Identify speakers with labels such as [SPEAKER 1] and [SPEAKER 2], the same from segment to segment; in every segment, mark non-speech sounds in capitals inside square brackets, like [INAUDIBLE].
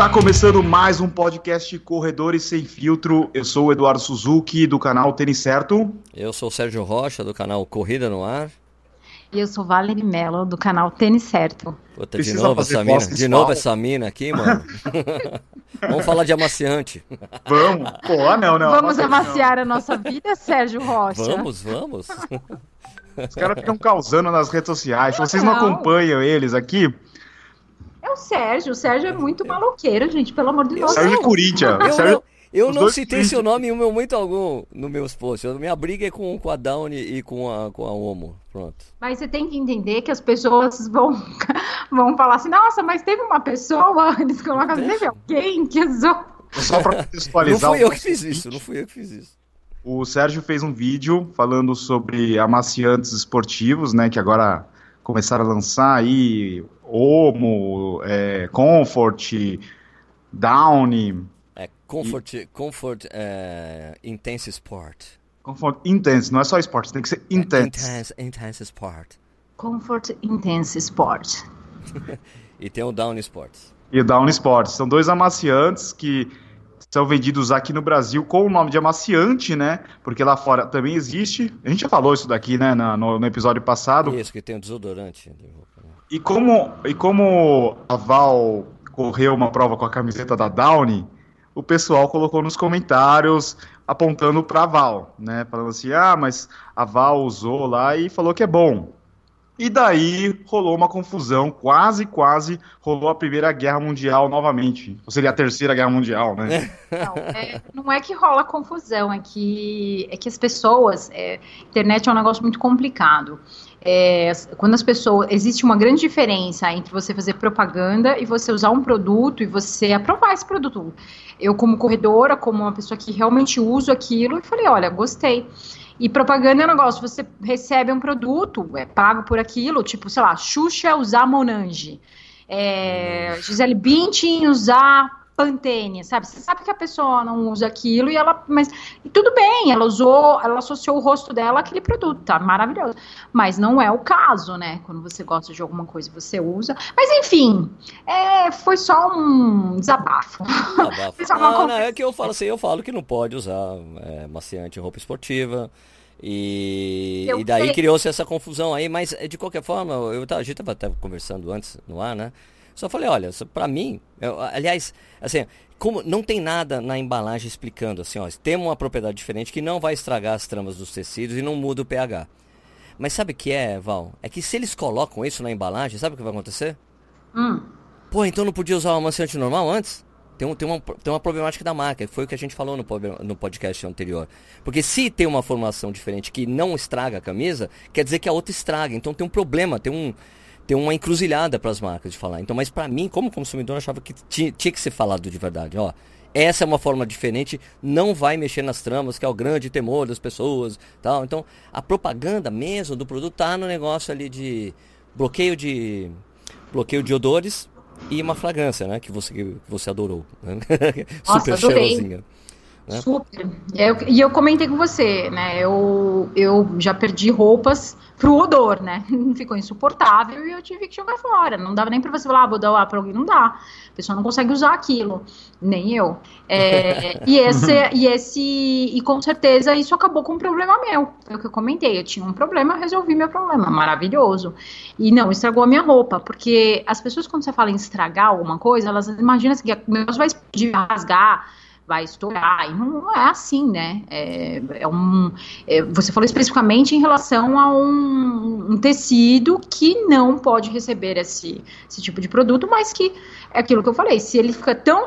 [SPEAKER 1] Está começando mais um podcast Corredores Sem Filtro. Eu sou o Eduardo Suzuki, do canal Tênis Certo.
[SPEAKER 2] Eu sou o Sérgio Rocha, do canal Corrida no Ar.
[SPEAKER 3] E eu sou Valerie Mello, do canal Tênis Certo.
[SPEAKER 2] Puta, de novo essa mina, de novo essa mina aqui, mano. [LAUGHS] Vamos falar de amaciante.
[SPEAKER 1] Vamos. Pô, não, não.
[SPEAKER 3] Vamos amaciar não. a nossa vida, Sérgio Rocha?
[SPEAKER 2] Vamos, vamos.
[SPEAKER 1] Os caras ficam causando nas redes sociais. Se vocês não, não acompanham eles aqui,
[SPEAKER 3] é o Sérgio. O Sérgio é muito maloqueiro, gente, pelo amor de Deus.
[SPEAKER 1] Sérgio é Corinthians.
[SPEAKER 2] Eu,
[SPEAKER 1] Sérgio...
[SPEAKER 2] eu não citei seu nome em momento algum nos meus posts. Minha briga é com, com a Downy e com a, com a Omo. Pronto.
[SPEAKER 3] Mas você tem que entender que as pessoas vão, [LAUGHS] vão falar assim, nossa, mas teve uma pessoa, [LAUGHS] eles colocam assim, teve alguém que usou.
[SPEAKER 1] Só pra contextualizar. [LAUGHS]
[SPEAKER 2] Não fui eu que fiz isso, não fui eu que fiz isso.
[SPEAKER 1] O Sérgio fez um vídeo falando sobre amaciantes esportivos, né? Que agora começaram a lançar aí Omo, é, Comfort, Downy.
[SPEAKER 2] É, Comfort, e... Comfort é, Intense Sport.
[SPEAKER 1] Comfort Intense, não é só esporte, tem que ser intense.
[SPEAKER 2] Intense, intense Sport.
[SPEAKER 3] Comfort Intense Sport. [LAUGHS]
[SPEAKER 2] e tem o Down Sports.
[SPEAKER 1] E o Down Sports. São dois amaciantes que são vendidos aqui no Brasil com o nome de amaciante, né? Porque lá fora também existe. A gente já falou isso daqui, né, no, no episódio passado.
[SPEAKER 2] Isso, que tem um desodorante.
[SPEAKER 1] E como, e como a Val correu uma prova com a camiseta da Downy, o pessoal colocou nos comentários apontando para a Val, né? Falando assim: ah, mas a Val usou lá e falou que é bom. E daí rolou uma confusão, quase, quase rolou a Primeira Guerra Mundial novamente. Ou seria a Terceira Guerra Mundial,
[SPEAKER 3] né? [LAUGHS] Não, é, não é que rola confusão, é que, é que as pessoas. É, internet é um negócio muito complicado. É, quando as pessoas. Existe uma grande diferença entre você fazer propaganda e você usar um produto e você aprovar esse produto. Eu, como corredora, como uma pessoa que realmente uso aquilo, eu falei: olha, gostei. E propaganda é um negócio, você recebe um produto, é pago por aquilo, tipo, sei lá, Xuxa usar Monange, é, Gisele Bündchen usar Pantene, sabe? Você sabe que a pessoa não usa aquilo e ela, mas e tudo bem, ela usou, ela associou o rosto dela àquele produto, tá maravilhoso. Mas não é o caso, né? Quando você gosta de alguma coisa, você usa. Mas enfim, é, foi só um desabafo.
[SPEAKER 2] desabafo. [LAUGHS] não, não, é que eu falo assim, eu falo que não pode usar é, maciante em roupa esportiva. E, e daí criou-se essa confusão aí, mas de qualquer forma, eu, a gente estava até conversando antes no ar, né? Só falei, olha, para mim, eu, aliás, assim, como não tem nada na embalagem explicando assim, ó, tem uma propriedade diferente que não vai estragar as tramas dos tecidos e não muda o pH. Mas sabe o que é, Val? É que se eles colocam isso na embalagem, sabe o que vai acontecer?
[SPEAKER 3] Hum.
[SPEAKER 2] Pô, então não podia usar o amaciante normal antes? Tem, um, tem, uma, tem uma problemática da marca, foi o que a gente falou no, no podcast anterior. Porque se tem uma formação diferente que não estraga a camisa, quer dizer que a outra estraga. Então tem um problema, tem um, tem uma encruzilhada para as marcas de falar. Então, mas para mim, como consumidor, eu achava que tinha, tinha que ser falado de verdade. Ó, essa é uma forma diferente, não vai mexer nas tramas, que é o grande temor das pessoas, tal. Então, a propaganda mesmo do produto tá no negócio ali de bloqueio de bloqueio de odores e uma fragrância, né, que você que você adorou. Né? [LAUGHS]
[SPEAKER 3] Nossa, Super cheirosinha. Né? Super. Eu, e eu comentei com você, né? Eu, eu já perdi roupas pro odor, né? [LAUGHS] Ficou insuportável e eu tive que jogar fora. Não dava nem para você falar, ah, vou dar para alguém, não dá. A pessoa não consegue usar aquilo, nem eu. É, [LAUGHS] e esse, e esse, e com certeza isso acabou com um problema meu. Foi o que eu comentei. Eu tinha um problema, eu resolvi meu problema, maravilhoso. E não estragou a minha roupa, porque as pessoas quando você fala em estragar alguma coisa, elas imaginam assim, que o negócio vai explodir, rasgar vai estourar. E não é assim, né? É, é um, é, você falou especificamente em relação a um, um, tecido que não pode receber esse, esse tipo de produto, mas que é aquilo que eu falei, se ele fica tão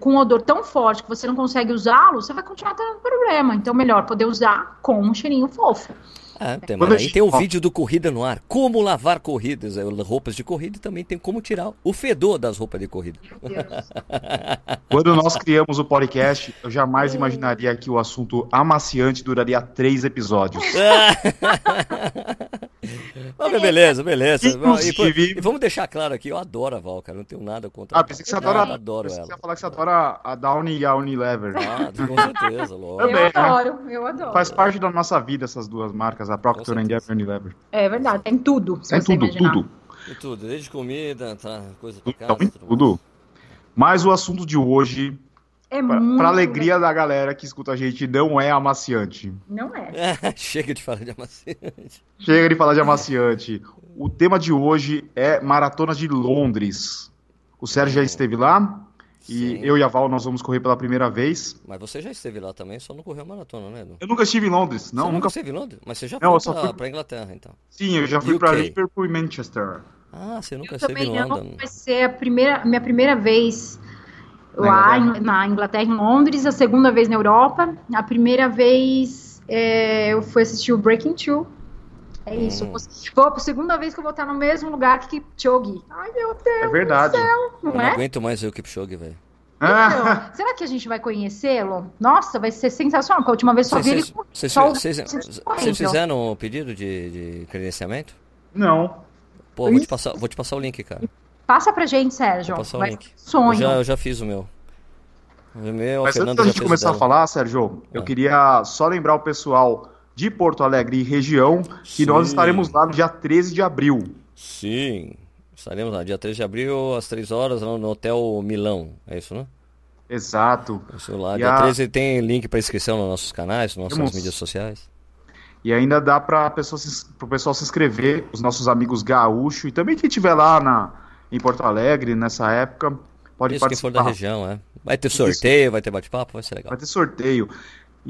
[SPEAKER 3] com um odor tão forte que você não consegue usá-lo, você vai continuar tendo problema. Então, melhor poder usar com um cheirinho fofo.
[SPEAKER 2] É, tem, aí tem o vídeo do Corrida no Ar, como lavar corridas, roupas de corrida e também tem como tirar o fedor das roupas de corrida. [LAUGHS]
[SPEAKER 1] Quando nós criamos o podcast, eu jamais imaginaria que o assunto amaciante duraria três episódios. [LAUGHS]
[SPEAKER 2] Mas beleza, beleza. Inclusive... E, e, vamos deixar claro aqui, eu adoro a Val, cara, não tenho nada contra
[SPEAKER 1] Ah, pensei que você adora, eu adoro ela. Você ia falar que você adora a Downy e a Unilever.
[SPEAKER 2] Ah, com certeza, logo.
[SPEAKER 3] eu né? adoro, eu adoro.
[SPEAKER 1] Faz parte da nossa vida essas duas marcas a Procter Gamble e Unilever.
[SPEAKER 3] É verdade, tem tudo,
[SPEAKER 1] se tem tudo,
[SPEAKER 3] imaginar.
[SPEAKER 1] tudo.
[SPEAKER 2] Tem tudo, desde comida, tá, coisa pra
[SPEAKER 1] casa. Tudo, tudo. Mas o assunto de hoje, é para alegria da galera que escuta a gente, não é amaciante.
[SPEAKER 3] Não [LAUGHS] é.
[SPEAKER 2] Chega de falar de amaciante.
[SPEAKER 1] Chega de falar de amaciante. O tema de hoje é Maratona de Londres. O Sérgio já esteve lá? E Sim. eu e a Val, nós vamos correr pela primeira vez.
[SPEAKER 2] Mas você já esteve lá também, só não correu a maratona, né, Edu?
[SPEAKER 1] Eu nunca estive em Londres, não.
[SPEAKER 2] Você
[SPEAKER 1] nunca
[SPEAKER 2] esteve em Londres? Mas você já não, foi pra, fui... pra Inglaterra, então.
[SPEAKER 1] Sim, eu já fui UK. pra Liverpool e Manchester.
[SPEAKER 2] Ah, você nunca eu esteve em Londres.
[SPEAKER 3] Não, vai ser a primeira, minha primeira vez lá na Inglaterra. na Inglaterra, em Londres, a segunda vez na Europa. A primeira vez é, eu fui assistir o Breaking Two. É isso. Hum. Pô, a segunda vez que eu vou estar no mesmo lugar que Kipchoge. Ai, meu Deus.
[SPEAKER 1] É verdade. Céu,
[SPEAKER 2] não eu é? não aguento mais ver o Kipchoge, velho.
[SPEAKER 3] Então, [LAUGHS] será que a gente vai conhecê-lo? Nossa, vai ser sensacional, porque a última vez só vi ele
[SPEAKER 2] Vocês fizeram o pedido de, de credenciamento?
[SPEAKER 1] Não.
[SPEAKER 2] Pô, vou te, passar, vou te passar o link, cara.
[SPEAKER 3] Passa pra gente, Sérgio.
[SPEAKER 2] Vou passar o link. Sonho. Eu já, eu já fiz o meu.
[SPEAKER 1] O meu Mas antes da gente começar a falar, Sérgio, eu ah. queria só lembrar o pessoal de Porto Alegre e região que Sim. nós estaremos lá no dia 13 de abril.
[SPEAKER 2] Sim. Estaremos lá, dia 13 de abril, às 3 horas, no Hotel Milão. É isso, né?
[SPEAKER 1] Exato.
[SPEAKER 2] Isso lá. E dia a... 13 tem link para inscrição nos nossos canais, nas nossas Temos... mídias sociais.
[SPEAKER 1] E ainda dá para o pessoal se inscrever, os nossos amigos gaúcho e também quem estiver lá na, em Porto Alegre nessa época, pode Isso participar. quem for
[SPEAKER 2] da região, é. Vai ter sorteio, Isso. vai ter bate-papo, vai ser legal.
[SPEAKER 1] Vai ter sorteio.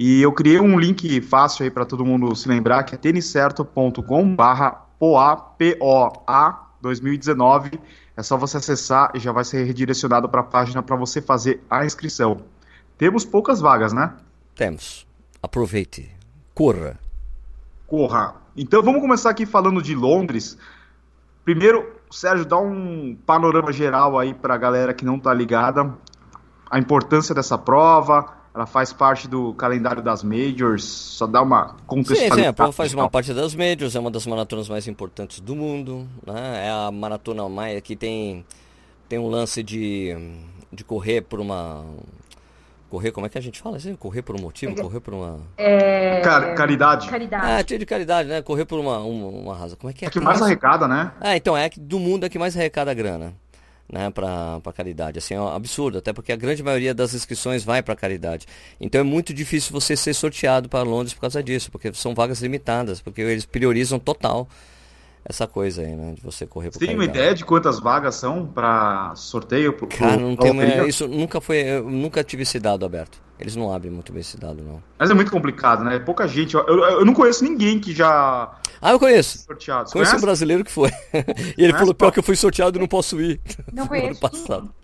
[SPEAKER 1] E eu criei um link fácil aí para todo mundo se lembrar, que é têniscerto.com barra POA, P-O-A 2019. É só você acessar e já vai ser redirecionado para a página para você fazer a inscrição. Temos poucas vagas, né?
[SPEAKER 2] Temos. Aproveite. Corra.
[SPEAKER 1] Corra. Então vamos começar aqui falando de Londres. Primeiro, Sérgio, dá um panorama geral aí para a galera que não está ligada. A importância dessa prova, ela faz parte do calendário das Majors, só dá uma
[SPEAKER 2] contextualização. Sim, sim, a prova faz uma parte das Majors, é uma das maratonas mais importantes do mundo, né? é a maratona mais que tem, tem um lance de, de correr por uma... Correr, como é que a gente fala? Correr por um motivo, é, correr por uma...
[SPEAKER 1] É... Car caridade.
[SPEAKER 3] Caridade.
[SPEAKER 2] Ah, de caridade, né? Correr por uma, uma, uma razão. Como é que é?
[SPEAKER 1] É que mais arrecada, né?
[SPEAKER 2] Ah, então, é que do mundo é que mais arrecada a grana né, para caridade. Assim, é um absurdo, até porque a grande maioria das inscrições vai para caridade. Então é muito difícil você ser sorteado para Londres por causa disso, porque são vagas limitadas, porque eles priorizam total essa coisa aí, né, de você correr
[SPEAKER 1] Você tem uma ideia de quantas vagas são para sorteio? Pro,
[SPEAKER 2] Cara, não tenho, isso nunca foi, eu nunca tive esse dado aberto. Eles não abrem muito bem esse dado, não.
[SPEAKER 1] Mas é muito complicado, né? Pouca gente. Eu, eu, eu não conheço ninguém que já.
[SPEAKER 2] Ah, eu conheço. Sorteado. Conheço um brasileiro que foi. [LAUGHS] e ele falou: pior que eu fui sorteado e não posso ir.
[SPEAKER 3] Não conheço. [LAUGHS]
[SPEAKER 2] no ano passado.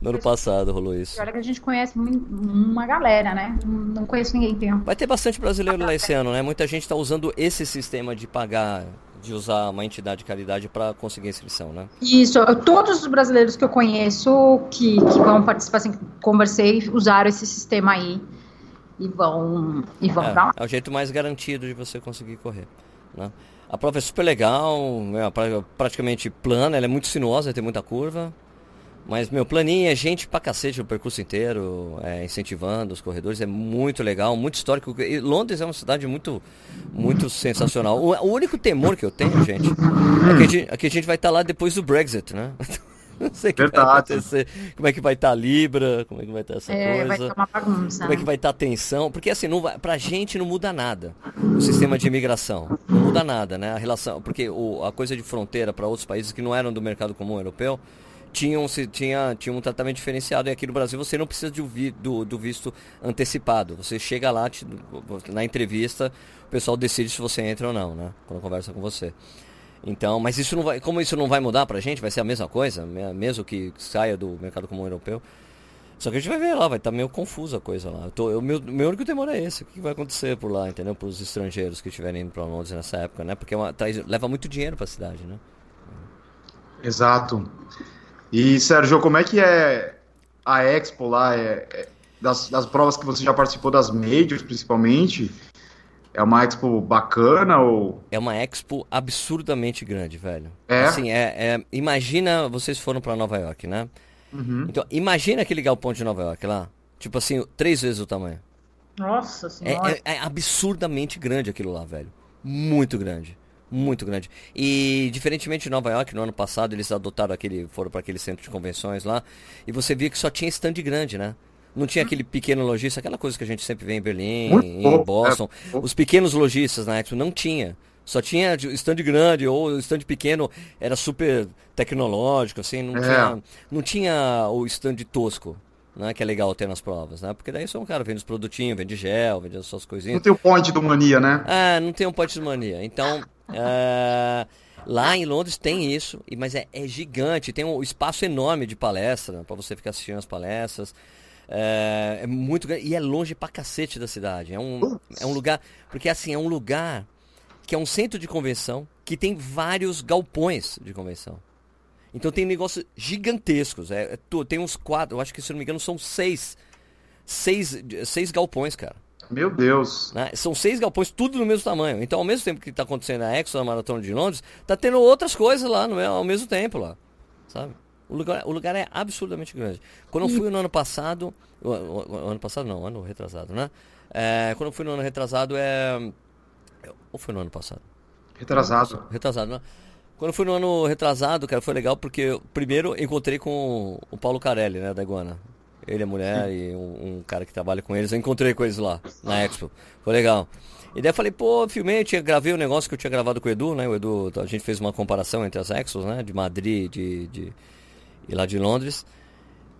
[SPEAKER 2] No ano passado rolou isso.
[SPEAKER 3] Olha que a gente conhece uma galera, né? Não conheço ninguém que
[SPEAKER 2] Vai ter bastante brasileiro lá esse ano, né? Muita gente está usando esse sistema de pagar de usar uma entidade de caridade para conseguir inscrição, né?
[SPEAKER 3] Isso, todos os brasileiros que eu conheço que, que vão participar, assim, conversei, usaram esse sistema aí e vão, e vão
[SPEAKER 2] é, lá. É o jeito mais garantido de você conseguir correr, né? A prova é super legal, é praticamente plana, ela é muito sinuosa, tem muita curva, mas, meu, planinho é gente pra cacete o percurso inteiro, é, incentivando os corredores, é muito legal, muito histórico. E Londres é uma cidade muito, muito sensacional. O, o único temor que eu tenho, gente, é que a gente, é que a gente vai estar tá lá depois do Brexit, né? [LAUGHS] Não sei o que Verdade. vai acontecer. Como é que vai estar tá a Libra? Como é que vai estar tá essa é, coisa? Vai
[SPEAKER 3] estar uma bagunça.
[SPEAKER 2] Como é que vai estar tá a tensão? Porque assim, não vai, pra gente não muda nada o sistema de imigração. Não muda nada, né? A relação. Porque o, a coisa de fronteira para outros países que não eram do mercado comum europeu tinham, se, tinha, tinha um tratamento diferenciado. E aqui no Brasil você não precisa de, do, do visto antecipado. Você chega lá, te, na entrevista, o pessoal decide se você entra ou não, né? Quando conversa com você. Então, mas isso não vai, como isso não vai mudar pra gente, vai ser a mesma coisa, mesmo que saia do mercado comum europeu. Só que a gente vai ver lá, vai estar tá meio confusa a coisa lá. Eu tô, eu, meu, meu único temor é esse. O que vai acontecer por lá, entendeu? Para os estrangeiros que estiverem indo para Londres nessa época, né? Porque é uma, traz, leva muito dinheiro para a cidade, né?
[SPEAKER 1] Exato. E, Sérgio, como é que é a Expo lá? É, é, das, das provas que você já participou, das Majors principalmente, é uma expo bacana ou.
[SPEAKER 2] É uma expo absurdamente grande, velho.
[SPEAKER 1] É.
[SPEAKER 2] Assim, é, é imagina, vocês foram para Nova York, né? Uhum. Então, imagina aquele galpão de Nova York lá. Tipo assim, três vezes o tamanho.
[SPEAKER 3] Nossa
[SPEAKER 2] senhora. É, é, é absurdamente grande aquilo lá, velho. Muito grande. Muito grande. E diferentemente de Nova York, no ano passado eles adotaram aquele, foram para aquele centro de convenções lá, e você via que só tinha stand grande, né? Não tinha aquele pequeno lojista, aquela coisa que a gente sempre vê em Berlim, Muito em bom, Boston. É, Os pequenos lojistas na Expo não tinha. Só tinha stand grande ou stand pequeno, era super tecnológico, assim, não, é. tinha, não tinha o stand tosco. Né, que é legal ter nas provas, né? Porque daí só um cara vende os produtinhos, vende gel, vende as suas coisinhas.
[SPEAKER 1] Não tem o point do mania, né?
[SPEAKER 2] É, não tem um point do mania. Então, é, lá em Londres tem isso, mas é, é gigante, tem um espaço enorme de palestra para você ficar assistindo as palestras. É, é, muito grande e é longe pra cacete da cidade. É um, é um lugar. Porque assim, é um lugar que é um centro de convenção que tem vários galpões de convenção. Então tem negócios gigantescos. É, é, tem uns quatro, eu acho que se não me engano são seis. Seis, seis galpões, cara.
[SPEAKER 1] Meu Deus.
[SPEAKER 2] Né? São seis galpões, tudo no mesmo tamanho. Então, ao mesmo tempo que está acontecendo a Expo, a Maratona de Londres, tá tendo outras coisas lá no, ao mesmo tempo lá. Sabe? O lugar, o lugar é absurdamente grande. Quando eu fui no ano passado. O, o, o ano passado não, ano retrasado, né? É, quando eu fui no ano retrasado é. Ou foi no ano passado?
[SPEAKER 1] Retrasado.
[SPEAKER 2] Retrasado, né? Quando eu fui no ano retrasado, cara, foi legal porque primeiro encontrei com o Paulo Carelli, né, da Iguana. Ele, a mulher e um, um, cara que trabalha com eles. Eu encontrei com eles lá, na Expo. Foi legal. E daí eu falei, pô, filmei, tinha, gravei o um negócio que eu tinha gravado com o Edu, né? O Edu, a gente fez uma comparação entre as Expos, né? De Madrid de, de, e lá de Londres.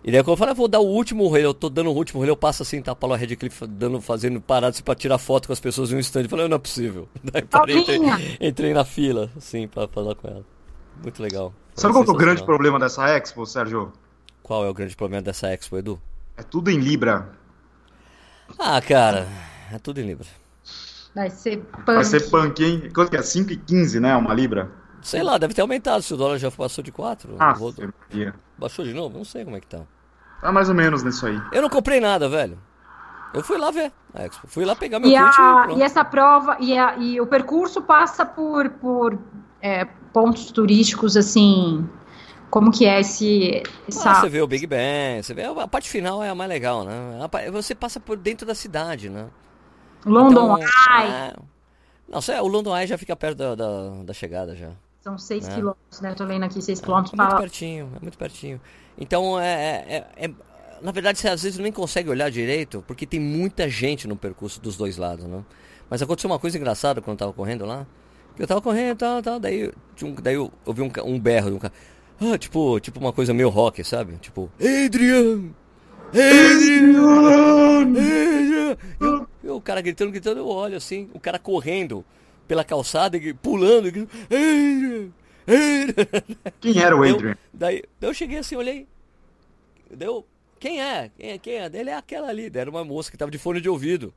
[SPEAKER 2] E daí quando eu falei, ah, vou dar o último rolê, eu tô dando o último rolê, eu passo assim, tá Paulo Redcliffe dando, fazendo parado assim, pra tirar foto com as pessoas em um stand. Eu falei, não é possível. [LAUGHS] Daí parei, entrei, entrei, na fila, assim, pra falar com ela. Muito legal.
[SPEAKER 1] Sabe qual é o grande problema dessa Expo, Sérgio?
[SPEAKER 2] Qual é o grande problema dessa Expo, Edu?
[SPEAKER 1] É tudo em Libra.
[SPEAKER 2] Ah, cara, é tudo em Libra.
[SPEAKER 3] Vai ser punk.
[SPEAKER 1] Vai ser punk, hein? Quanto que é? 5,15, né? Uma Libra?
[SPEAKER 2] Sei lá, deve ter aumentado se o dólar já passou de 4.
[SPEAKER 1] Ah,
[SPEAKER 2] vou... Baixou de novo? Não sei como é que tá.
[SPEAKER 1] Tá mais ou menos nisso aí.
[SPEAKER 2] Eu não comprei nada, velho. Eu fui lá ver a Expo. Fui lá pegar meu
[SPEAKER 3] e, a, e, e essa prova, e, a, e, o percurso passa por, por é, pontos turísticos, assim. Como que é esse.
[SPEAKER 2] Essa... Ah, você vê o Big Ben, você vê. A parte final é a mais legal, né? Você passa por dentro da cidade, né?
[SPEAKER 3] London então, Eye. É...
[SPEAKER 2] Não, o London Eye já fica perto da, da, da chegada já.
[SPEAKER 3] São 6 né? quilômetros, né? Tô lendo aqui 6 quilômetros.
[SPEAKER 2] É, é muito pertinho, é muito pertinho. Então, é, é, é, é, na verdade, você às vezes nem consegue olhar direito, porque tem muita gente no percurso dos dois lados, né? Mas aconteceu uma coisa engraçada quando eu tava correndo lá. Eu tava correndo tal, tal, daí, um, daí eu ouvi um, um berro de um cara. Ah, tipo, tipo uma coisa meio rock, sabe? Tipo, Adrian! Adrian! Adrian! Eu, eu, o cara gritando, gritando, eu olho assim, o cara correndo pela calçada, pulando, Adrian!
[SPEAKER 1] Quem era o Adrian?
[SPEAKER 2] daí, daí eu cheguei assim, olhei. Deu. Quem é? Quem é? Quem é? Ele é aquela ali. Era uma moça que tava de fone de ouvido.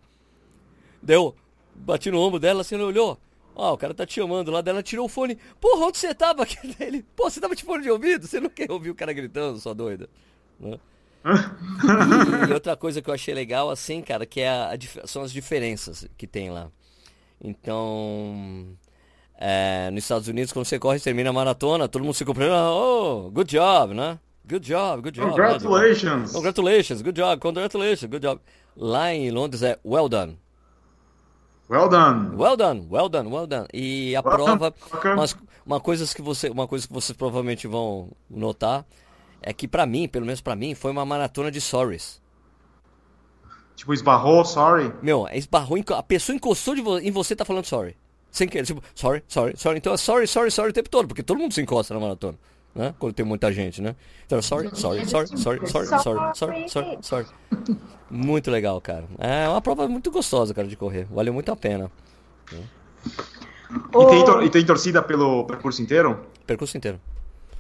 [SPEAKER 2] Deu. Bati no ombro dela, assim, olhou. Ó, oh, o cara tá te chamando lá, dela tirou o fone. Porra, onde você tava? [LAUGHS] Ele, pô, você tava de fone de ouvido? Você não quer ouvir o cara gritando, sua doida? Né? e, e, outra coisa que eu achei legal, assim, cara, que é a, a, são as diferenças que tem lá. Então, é, nos Estados Unidos, quando você corre e termina a maratona, todo mundo se cumprimenta, oh, good job, né? Good job, good job.
[SPEAKER 1] Congratulations.
[SPEAKER 2] Né? Congratulations, good job, congratulations, good job. Lá em Londres é well done.
[SPEAKER 1] Well done.
[SPEAKER 2] Well done, well done, well done. E a well prova, umas, uma, coisa que você, uma coisa que vocês provavelmente vão notar é que para mim, pelo menos para mim, foi uma maratona de sorries.
[SPEAKER 1] Tipo, esbarrou, sorry?
[SPEAKER 2] Meu, esbarrou, a pessoa encostou vo em você tá falando sorry. Sem querer, tipo, sorry, sorry, sorry. Então é sorry, sorry, sorry o tempo todo, porque todo mundo se encosta na maratona, né? Quando tem muita gente, né? Então é sorry, sorry, sorry, sorry, sorry, sorry, sorry, sorry, sorry. Muito legal, cara. É uma prova muito gostosa, cara, de correr. Valeu muito a pena.
[SPEAKER 1] E tem, e tem torcida pelo percurso inteiro?
[SPEAKER 2] Percurso inteiro.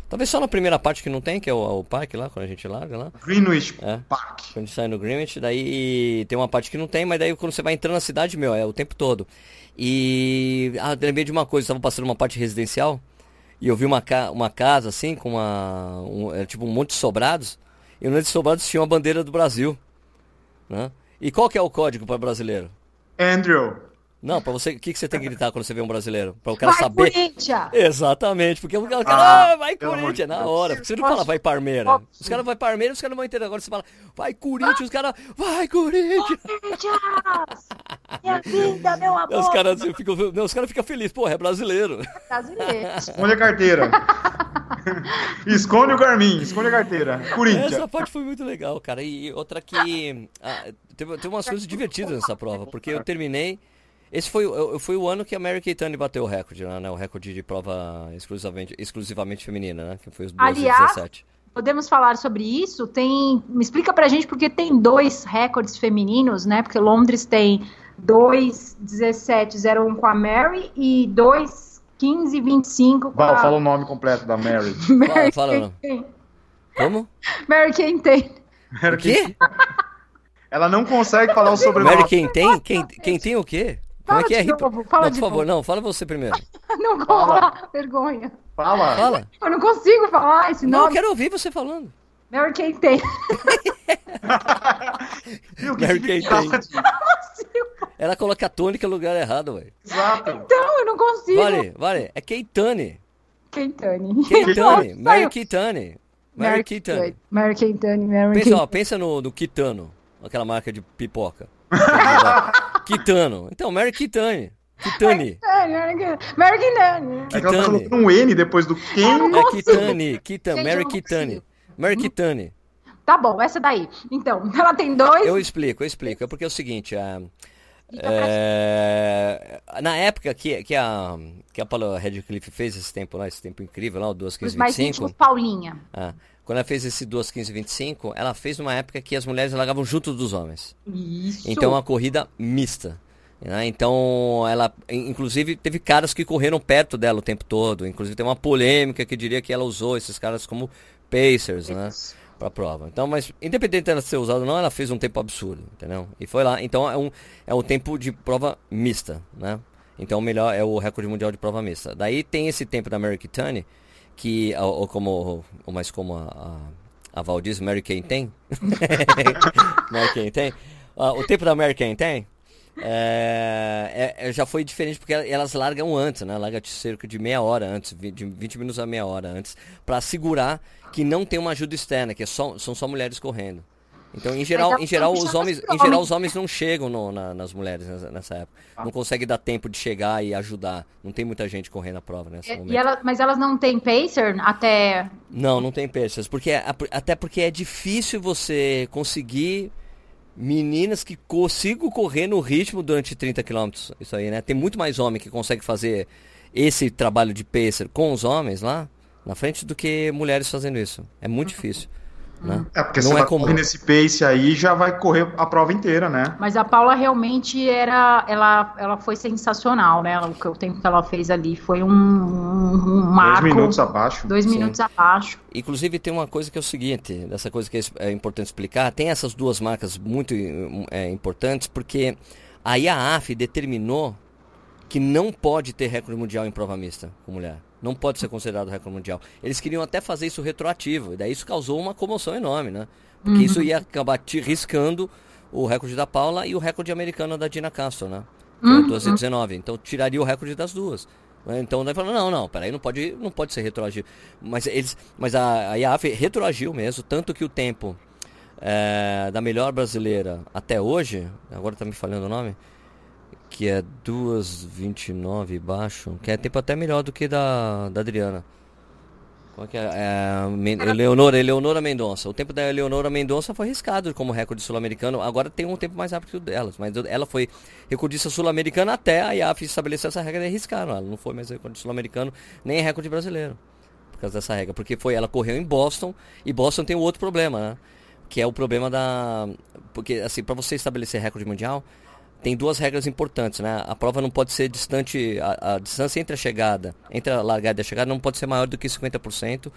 [SPEAKER 2] Talvez só na primeira parte que não tem, que é o, o parque lá, quando a gente larga lá.
[SPEAKER 1] Greenwich é. Park.
[SPEAKER 2] Quando a gente sai no Greenwich, daí tem uma parte que não tem, mas daí quando você vai entrando na cidade, meu, é o tempo todo. E. Ah, lembrei de uma coisa, estava passando uma parte residencial e eu vi uma, ca uma casa assim, com uma. Um, tipo um monte de sobrados. E no meio de sobrados tinha uma bandeira do Brasil. Né? E qual que é o código para brasileiro?
[SPEAKER 1] Andrew.
[SPEAKER 2] Não, para você, o que, que você tem que gritar quando você vê um brasileiro? Para o cara vai, saber.
[SPEAKER 3] Corinthians!
[SPEAKER 2] Exatamente, porque o cara, ah, ah, vai Corinthians, na hora. Porque você não fala vai Parmeira. Os caras vai Parmeira, os caras não vão entender. Agora você fala, vai Corinthians, os caras, vai Corinthians! [LAUGHS]
[SPEAKER 3] Minha vida, meu amor.
[SPEAKER 2] Os caras ficam cara ficam felizes, porra, é brasileiro. É brasileiro. [LAUGHS]
[SPEAKER 1] Esconde a carteira. [LAUGHS] esconde o Garmin, esconde a carteira. Corinthians.
[SPEAKER 2] Essa parte foi muito legal, cara. E outra que. Ah, teve, teve umas coisas divertidas nessa prova, porque eu terminei. Esse foi, foi o ano que a Mary Keitane bateu o recorde, né? O recorde de prova exclusivamente, exclusivamente feminina, né? Que foi os
[SPEAKER 3] 2017. Podemos falar sobre isso? Tem, me explica pra gente porque tem dois recordes femininos, né? Porque Londres tem 2:17:01 com a Mary e 2:15:25 com
[SPEAKER 1] Val, a... fala o nome completo da Mary. [LAUGHS]
[SPEAKER 2] Mary fala, fala. Como?
[SPEAKER 3] Mary quem tem?
[SPEAKER 2] Mary quê?
[SPEAKER 1] Ela não consegue falar o sobrenome.
[SPEAKER 2] Mary quem tem? Quem, quem tem o quê? Como é que é? Novo, fala não, por favor, novo. não, fala você primeiro. [LAUGHS]
[SPEAKER 3] não vou falar, vergonha.
[SPEAKER 1] Fala.
[SPEAKER 2] Fala.
[SPEAKER 3] Eu não consigo falar esse nome.
[SPEAKER 2] Não, eu quero ouvir você falando.
[SPEAKER 3] Mary Kay tem. [LAUGHS]
[SPEAKER 2] Mary Kay tem. Ela coloca a tônica no lugar errado,
[SPEAKER 3] velho. Exato. Então, eu não consigo.
[SPEAKER 2] Vale, vale. É Keitane.
[SPEAKER 3] Keitane.
[SPEAKER 2] Keitane. Mary Keitane. Mary Keitane.
[SPEAKER 3] Mary Keitane. Mary
[SPEAKER 2] Pensa, ó, pensa no, no Kitano. Aquela marca de pipoca. [LAUGHS] Kitano. Então, Mary Kitane. Kitane.
[SPEAKER 3] Mary Kitane.
[SPEAKER 1] É que ela tá colocando um N depois do Ken.
[SPEAKER 2] É Kitane. Kitane. Mary Kitane. Mary Kitane.
[SPEAKER 3] Tá bom, essa daí. Então, [LAUGHS] ela tem dois.
[SPEAKER 2] Eu explico, eu explico. É porque é o seguinte, a, é, na época que, que, a, que a Paula Redcliffe fez esse tempo lá, esse tempo incrível lá, o 2, 15, 25. Mais
[SPEAKER 3] Paulinha.
[SPEAKER 2] Ah, quando ela fez esse 2, 15, 25, ela fez numa época que as mulheres largavam junto dos homens.
[SPEAKER 3] Isso.
[SPEAKER 2] Então, uma corrida mista. Né? Então, ela, inclusive, teve caras que correram perto dela o tempo todo. Inclusive, tem uma polêmica que diria que ela usou esses caras como Pacers, né? Pra prova. Então, mas independente dela ser usada ou não, ela fez um tempo absurdo, entendeu? E foi lá. Então, é um, é um tempo de prova mista, né? Então, o melhor é o recorde mundial de prova mista. Daí tem esse tempo da Mary Kitane, que, ou, como, ou mais como a, a, a Val diz, Mary Kane tem. [LAUGHS] Mary Kane tem. Uh, o tempo da Mary Kane tem é, é, é, já foi diferente porque elas largam antes, né? Larga cerca de meia hora antes, de 20 minutos a meia hora antes, para assegurar que não tem uma ajuda externa, que é só, são só mulheres correndo. Então, em geral, em geral, os homens, em geral, os homens não chegam no, na, nas mulheres nessa época. Não consegue dar tempo de chegar e ajudar. Não tem muita gente correndo a prova nesse momento.
[SPEAKER 3] Ela, mas elas não têm pacer até.
[SPEAKER 2] Não, não tem pacers. Porque, até porque é difícil você conseguir meninas que consigam correr no ritmo durante 30 km. Isso aí, né? Tem muito mais homem que consegue fazer esse trabalho de pacer com os homens lá na frente do que mulheres fazendo isso. É muito difícil. Né?
[SPEAKER 1] É, porque não é comum. nesse pace aí já vai correr a prova inteira, né?
[SPEAKER 3] Mas a Paula realmente era. Ela, ela foi sensacional, né? O, o tempo que ela fez ali foi um, um, um marco.
[SPEAKER 1] Dois minutos abaixo.
[SPEAKER 3] Dois Sim. minutos abaixo.
[SPEAKER 2] Inclusive, tem uma coisa que é o seguinte: dessa coisa que é, é importante explicar. Tem essas duas marcas muito é, importantes, porque a IAAF determinou que não pode ter recorde mundial em prova mista com mulher. Não pode ser considerado recorde mundial. Eles queriam até fazer isso retroativo, e daí isso causou uma comoção enorme, né? Porque uhum. isso ia acabar te riscando o recorde da Paula e o recorde americano da Dina Castro, né? Uhum. 12 e 19. Então tiraria o recorde das duas. Né? Então daí falou, não, não, peraí, não pode, não pode ser retroativo. Mas, eles, mas a, a IAF retroagiu mesmo, tanto que o tempo é, da melhor brasileira até hoje, agora tá me falhando o nome, que é 2,29 baixo, que é tempo até melhor do que da, da Adriana. Qual que é? é Eleonora, Eleonora Mendonça. O tempo da Eleonora Mendonça foi arriscado como recorde sul-americano. Agora tem um tempo mais rápido que o delas. Mas ela foi recordista sul-americana até a IAF estabelecer essa regra e arriscaram. Ela não foi mais recorde sul-americano, nem recorde brasileiro. Por causa dessa regra. Porque foi, ela correu em Boston. E Boston tem um outro problema, né? Que é o problema da. Porque, assim, para você estabelecer recorde mundial, tem duas regras importantes, né? A prova não pode ser distante, a, a, distância entre a chegada, entre a largada e a chegada não pode ser maior do que 50%.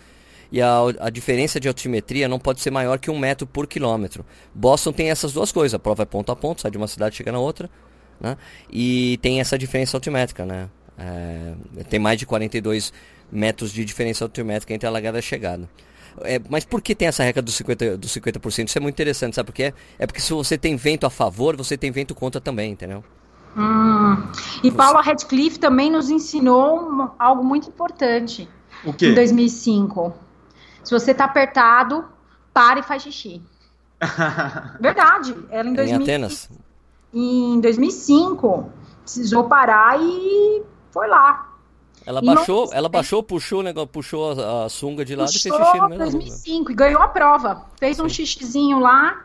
[SPEAKER 2] E a, a diferença de altimetria não pode ser maior que um metro por quilômetro. Boston tem essas duas coisas, a prova é ponto a ponto, sai de uma cidade chega na outra, né? E tem essa diferença altimétrica, né? É, tem mais de 42 metros de diferença altimétrica entre a largada e a chegada. É, mas por que tem essa regra dos 50%, dos 50%? Isso é muito interessante, sabe por quê? É porque se você tem vento a favor, você tem vento contra também, entendeu?
[SPEAKER 3] Hum. E você... Paula Radcliffe também nos ensinou algo muito importante.
[SPEAKER 1] O quê?
[SPEAKER 3] Em 2005. Se você tá apertado, para e faz xixi. [LAUGHS] Verdade. Ela em 2005.
[SPEAKER 2] Em Atenas.
[SPEAKER 3] em 2005, precisou parar e foi lá.
[SPEAKER 2] Ela baixou, ela baixou, puxou negócio, puxou a, a sunga de lado
[SPEAKER 3] puxou e fez xixi no meio 2005 e ganhou a prova. Fez Sim. um xixizinho lá.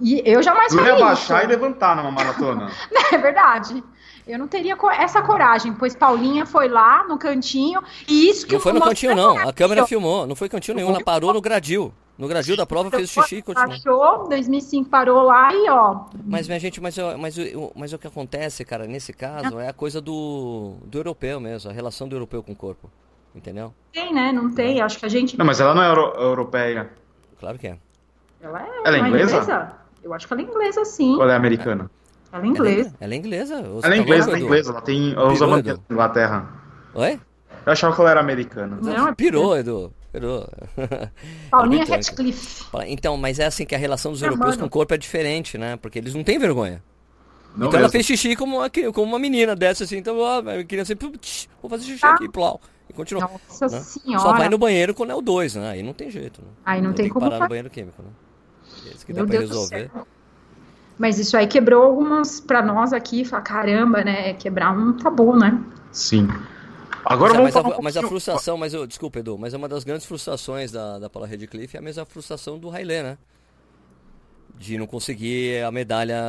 [SPEAKER 3] E eu jamais
[SPEAKER 1] faria ia baixar e levantar numa maratona. [LAUGHS]
[SPEAKER 3] é verdade. Eu não teria essa coragem, pois Paulinha foi lá no cantinho e isso que
[SPEAKER 2] Não foi no cantinho não, a câmera filmou, não foi cantinho nenhum, ela parou no gradil. No gradil da prova fez o xixi e continuou.
[SPEAKER 3] Achou, 2005 parou lá e ó.
[SPEAKER 2] Mas, minha gente, mas, mas, mas o que acontece, cara, nesse caso, é a coisa do, do europeu mesmo, a relação do europeu com o corpo. Entendeu?
[SPEAKER 3] Tem, né? Não tem. Acho que a gente.
[SPEAKER 1] Não, mas ela não é euro europeia.
[SPEAKER 2] Claro que é.
[SPEAKER 3] Ela é.
[SPEAKER 1] Ela é inglesa? inglesa?
[SPEAKER 3] Eu acho que ela é inglesa, sim.
[SPEAKER 1] Ou ela é americana?
[SPEAKER 3] Ela é inglesa.
[SPEAKER 2] Ela é inglesa?
[SPEAKER 1] Ela é inglesa, ela é inglesa. Ela tem. Ela usa a Inglaterra.
[SPEAKER 2] Oi?
[SPEAKER 1] Eu achava que ela era americana.
[SPEAKER 2] Não, é pirou, Edu. Pirou. [LAUGHS]
[SPEAKER 3] Paulinha Radcliffe.
[SPEAKER 2] Então, mas é assim que a relação dos é, europeus com o corpo é diferente, né? Porque eles não têm vergonha. Não então mesmo. ela fez xixi como uma, como uma menina dessa, assim. Então, ó, eu queria sempre. Vou fazer xixi ah. aqui, plau. E continua. Nossa né? senhora. Só vai no banheiro quando é o 2, né? Aí não tem jeito. Né?
[SPEAKER 3] Aí não,
[SPEAKER 2] não
[SPEAKER 3] tem, tem
[SPEAKER 2] como.
[SPEAKER 3] parar
[SPEAKER 2] no banheiro químico, né? Esse que Meu dá pra Deus resolver.
[SPEAKER 3] Mas isso aí quebrou algumas pra nós aqui. Falar, caramba, né? Quebrar um tabu, né?
[SPEAKER 1] Sim.
[SPEAKER 2] Agora mas, vamos mas, a, um mas a frustração, mas eu, desculpa, Edu, mas é uma das grandes frustrações da, da Paula Redcliffe é a mesma frustração do Hailey, né? De não conseguir a medalha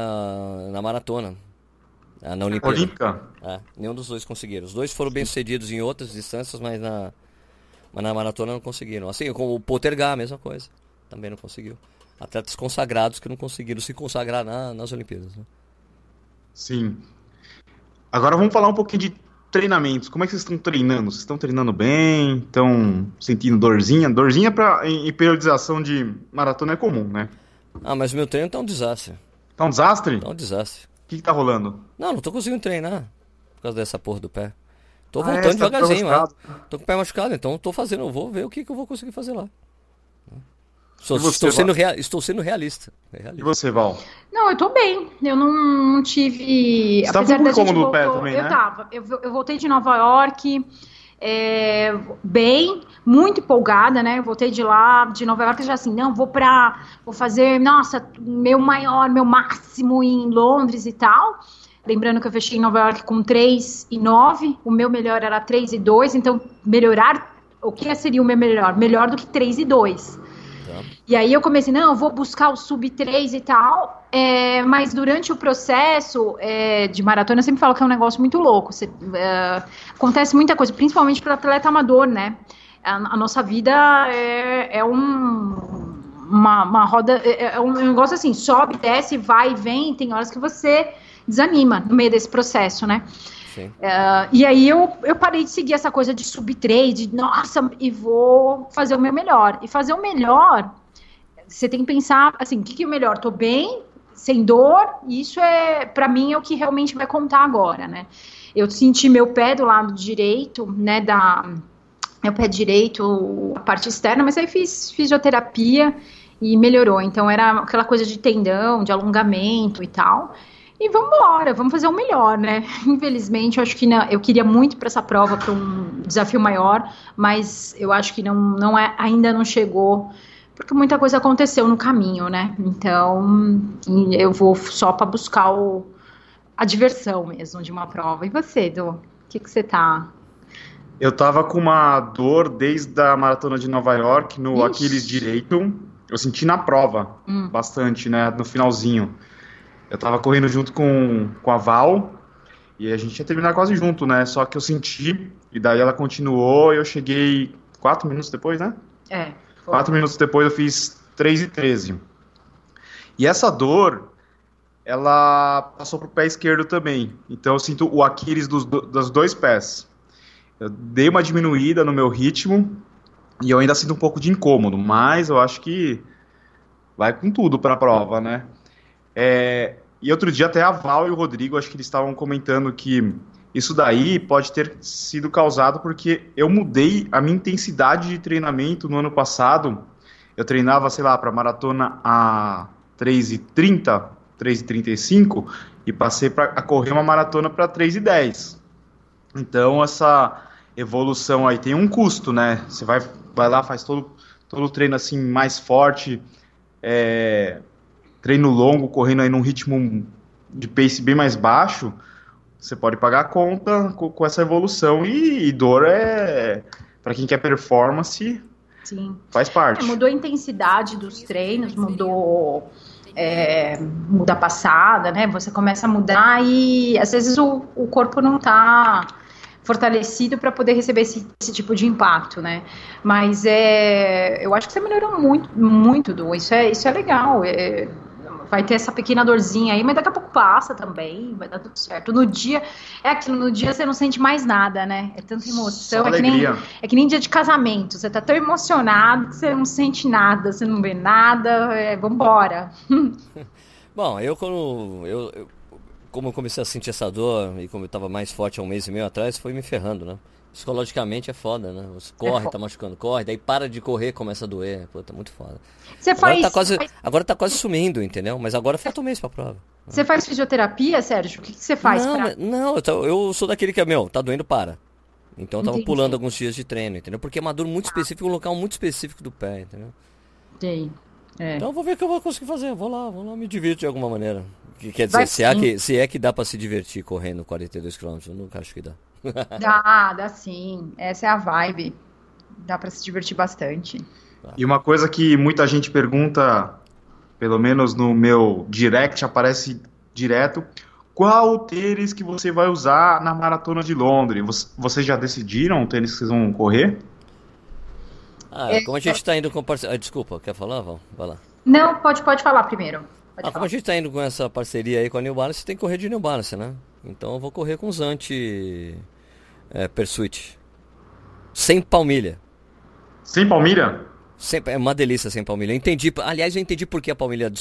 [SPEAKER 2] na maratona. Na Olimpíada. Olímpica? É, nenhum dos dois conseguiram. Os dois foram bem sucedidos em outras distâncias, mas na, mas na maratona não conseguiram. Assim como o Potergar, a mesma coisa. Também não conseguiu. Atletas consagrados que não conseguiram se consagrar na, nas Olimpíadas. Né?
[SPEAKER 1] Sim. Agora vamos falar um pouquinho de treinamentos, como é que vocês estão treinando? Vocês estão treinando bem? Estão sentindo dorzinha? Dorzinha pra, em, em, periodização de maratona é comum, né?
[SPEAKER 2] Ah, mas meu treino tá um desastre.
[SPEAKER 1] Tá um desastre?
[SPEAKER 2] Tá um desastre.
[SPEAKER 1] O que, que tá rolando?
[SPEAKER 2] Não, não tô conseguindo treinar. Por causa dessa porra do pé. Tô ah, voltando é, tá devagarzinho, tá Tô com o pé machucado, então tô fazendo, vou ver o que, que eu vou conseguir fazer lá. Sou, você, estou, sendo real, estou sendo realista.
[SPEAKER 1] É realista. E você, Val?
[SPEAKER 3] Não, eu tô bem. Eu não, não tive.
[SPEAKER 1] Você apesar da gente voltou, pé também,
[SPEAKER 3] eu
[SPEAKER 1] né?
[SPEAKER 3] tava. Eu, eu voltei de Nova York. É, bem, muito empolgada, né? Eu voltei de lá, de Nova York, já assim, não, vou pra. Vou fazer, nossa, meu maior, meu máximo em Londres e tal. Lembrando que eu fechei em Nova York com 3 e 9, o meu melhor era 3 e 2, então melhorar. O que seria o meu melhor? Melhor do que 3 e 2. E aí eu comecei, não, eu vou buscar o sub 3 e tal, é, mas durante o processo é, de maratona eu sempre falo que é um negócio muito louco. Você, é, acontece muita coisa, principalmente para atleta amador, né? A, a nossa vida é, é um, uma, uma roda, é, é um negócio assim, sobe, desce, vai e vem, tem horas que você desanima no meio desse processo, né? Uh, e aí eu, eu parei de seguir essa coisa de sub-trade, nossa, e vou fazer o meu melhor. E fazer o melhor você tem que pensar assim, o que, que é melhor? Tô bem, sem dor, isso é, para mim, é o que realmente vai contar agora, né? Eu senti meu pé do lado direito, né, da meu pé direito, a parte externa, mas aí fiz fisioterapia e melhorou. Então era aquela coisa de tendão, de alongamento e tal. E vamos embora, vamos fazer o melhor, né? [LAUGHS] Infelizmente, eu acho que não, eu queria muito para essa prova, para um desafio maior, mas eu acho que não, não é, ainda não chegou porque muita coisa aconteceu no caminho, né? Então, eu vou só para buscar o, a diversão mesmo de uma prova. E você, Edu? O que, que você tá?
[SPEAKER 1] Eu tava com uma dor desde a maratona de Nova York no Ixi. Aquiles direito. Eu senti na prova hum. bastante, né? No finalzinho. Eu tava correndo junto com, com a Val e a gente ia terminar quase junto, né? Só que eu senti e daí ela continuou e eu cheguei quatro minutos depois, né?
[SPEAKER 3] É.
[SPEAKER 1] Quatro minutos depois eu fiz 3 e 13. E essa dor, ela passou pro pé esquerdo também. Então eu sinto o Aquiles dos, dos dois pés. Eu dei uma diminuída no meu ritmo e eu ainda sinto um pouco de incômodo, mas eu acho que vai com tudo para a prova, né? É, e outro dia até a Val e o Rodrigo, acho que eles estavam comentando que isso daí pode ter sido causado porque eu mudei a minha intensidade de treinamento no ano passado. Eu treinava, sei lá, para maratona a 3,30, 3,35 e passei pra, a correr uma maratona para 3,10. Então, essa evolução aí tem um custo, né? Você vai, vai lá, faz todo, todo o treino assim mais forte, é, treino longo, correndo aí num ritmo de pace bem mais baixo, você pode pagar a conta com, com essa evolução e, e dor é para quem quer performance Sim. faz parte.
[SPEAKER 3] É, mudou a intensidade dos treinos, mudou é, muda a passada, né? Você começa a mudar e às vezes o, o corpo não está fortalecido para poder receber esse, esse, tipo de impacto, né? Mas é, eu acho que você melhorou muito, muito, do Isso é, isso é legal. É, vai ter essa pequena dorzinha aí, mas daqui a pouco passa também, vai dar tudo certo. No dia, é aquilo, no dia você não sente mais nada, né? É tanta emoção, é que, nem, é que nem dia de casamento, você tá tão emocionado que você não sente nada, você não vê nada, é, vambora. [LAUGHS]
[SPEAKER 2] Bom, eu quando, eu, eu, como eu comecei a sentir essa dor, e como eu tava mais forte há um mês e meio atrás, foi me ferrando, né? Psicologicamente é foda, né? Você corre, é tá machucando, corre, daí para de correr, começa a doer. Pô, tá muito foda. Você agora faz, tá quase, faz... agora tá quase sumindo, entendeu? Mas agora falta um mês pra prova.
[SPEAKER 3] Você faz fisioterapia, Sérgio? O que, que você faz?
[SPEAKER 2] Não, pra... não eu, eu, sou daquele que é, meu, tá doendo, para. Então eu tava Entendi. pulando alguns dias de treino, entendeu? Porque é uma dor muito específica, um local muito específico do pé, entendeu?
[SPEAKER 3] Entendi.
[SPEAKER 2] É. Então eu vou ver o que eu vou conseguir fazer. Vou lá, vou lá me divirto de alguma maneira. Que, quer dizer, se é, que, se é que dá pra se divertir correndo 42 km, eu nunca acho que dá. [LAUGHS]
[SPEAKER 3] Dá, dá sim. Essa é a vibe. Dá para se divertir bastante.
[SPEAKER 1] E uma coisa que muita gente pergunta, pelo menos no meu direct, aparece direto. Qual o tênis que você vai usar na maratona de Londres? Vocês já decidiram o tênis que vocês vão correr?
[SPEAKER 2] Ah, é, como a gente está indo com. Ah, desculpa, quer falar, Val? Vai lá.
[SPEAKER 3] Não, pode, pode falar primeiro.
[SPEAKER 2] Ah, como a gente está indo com essa parceria aí com a New Balance, você tem que correr de New Balance, né? Então eu vou correr com os anti é, Persuit. Sem palmilha.
[SPEAKER 1] Sem palmilha?
[SPEAKER 2] Sem, é uma delícia sem palmilha. Eu entendi. Aliás, eu entendi por que a palmilha é de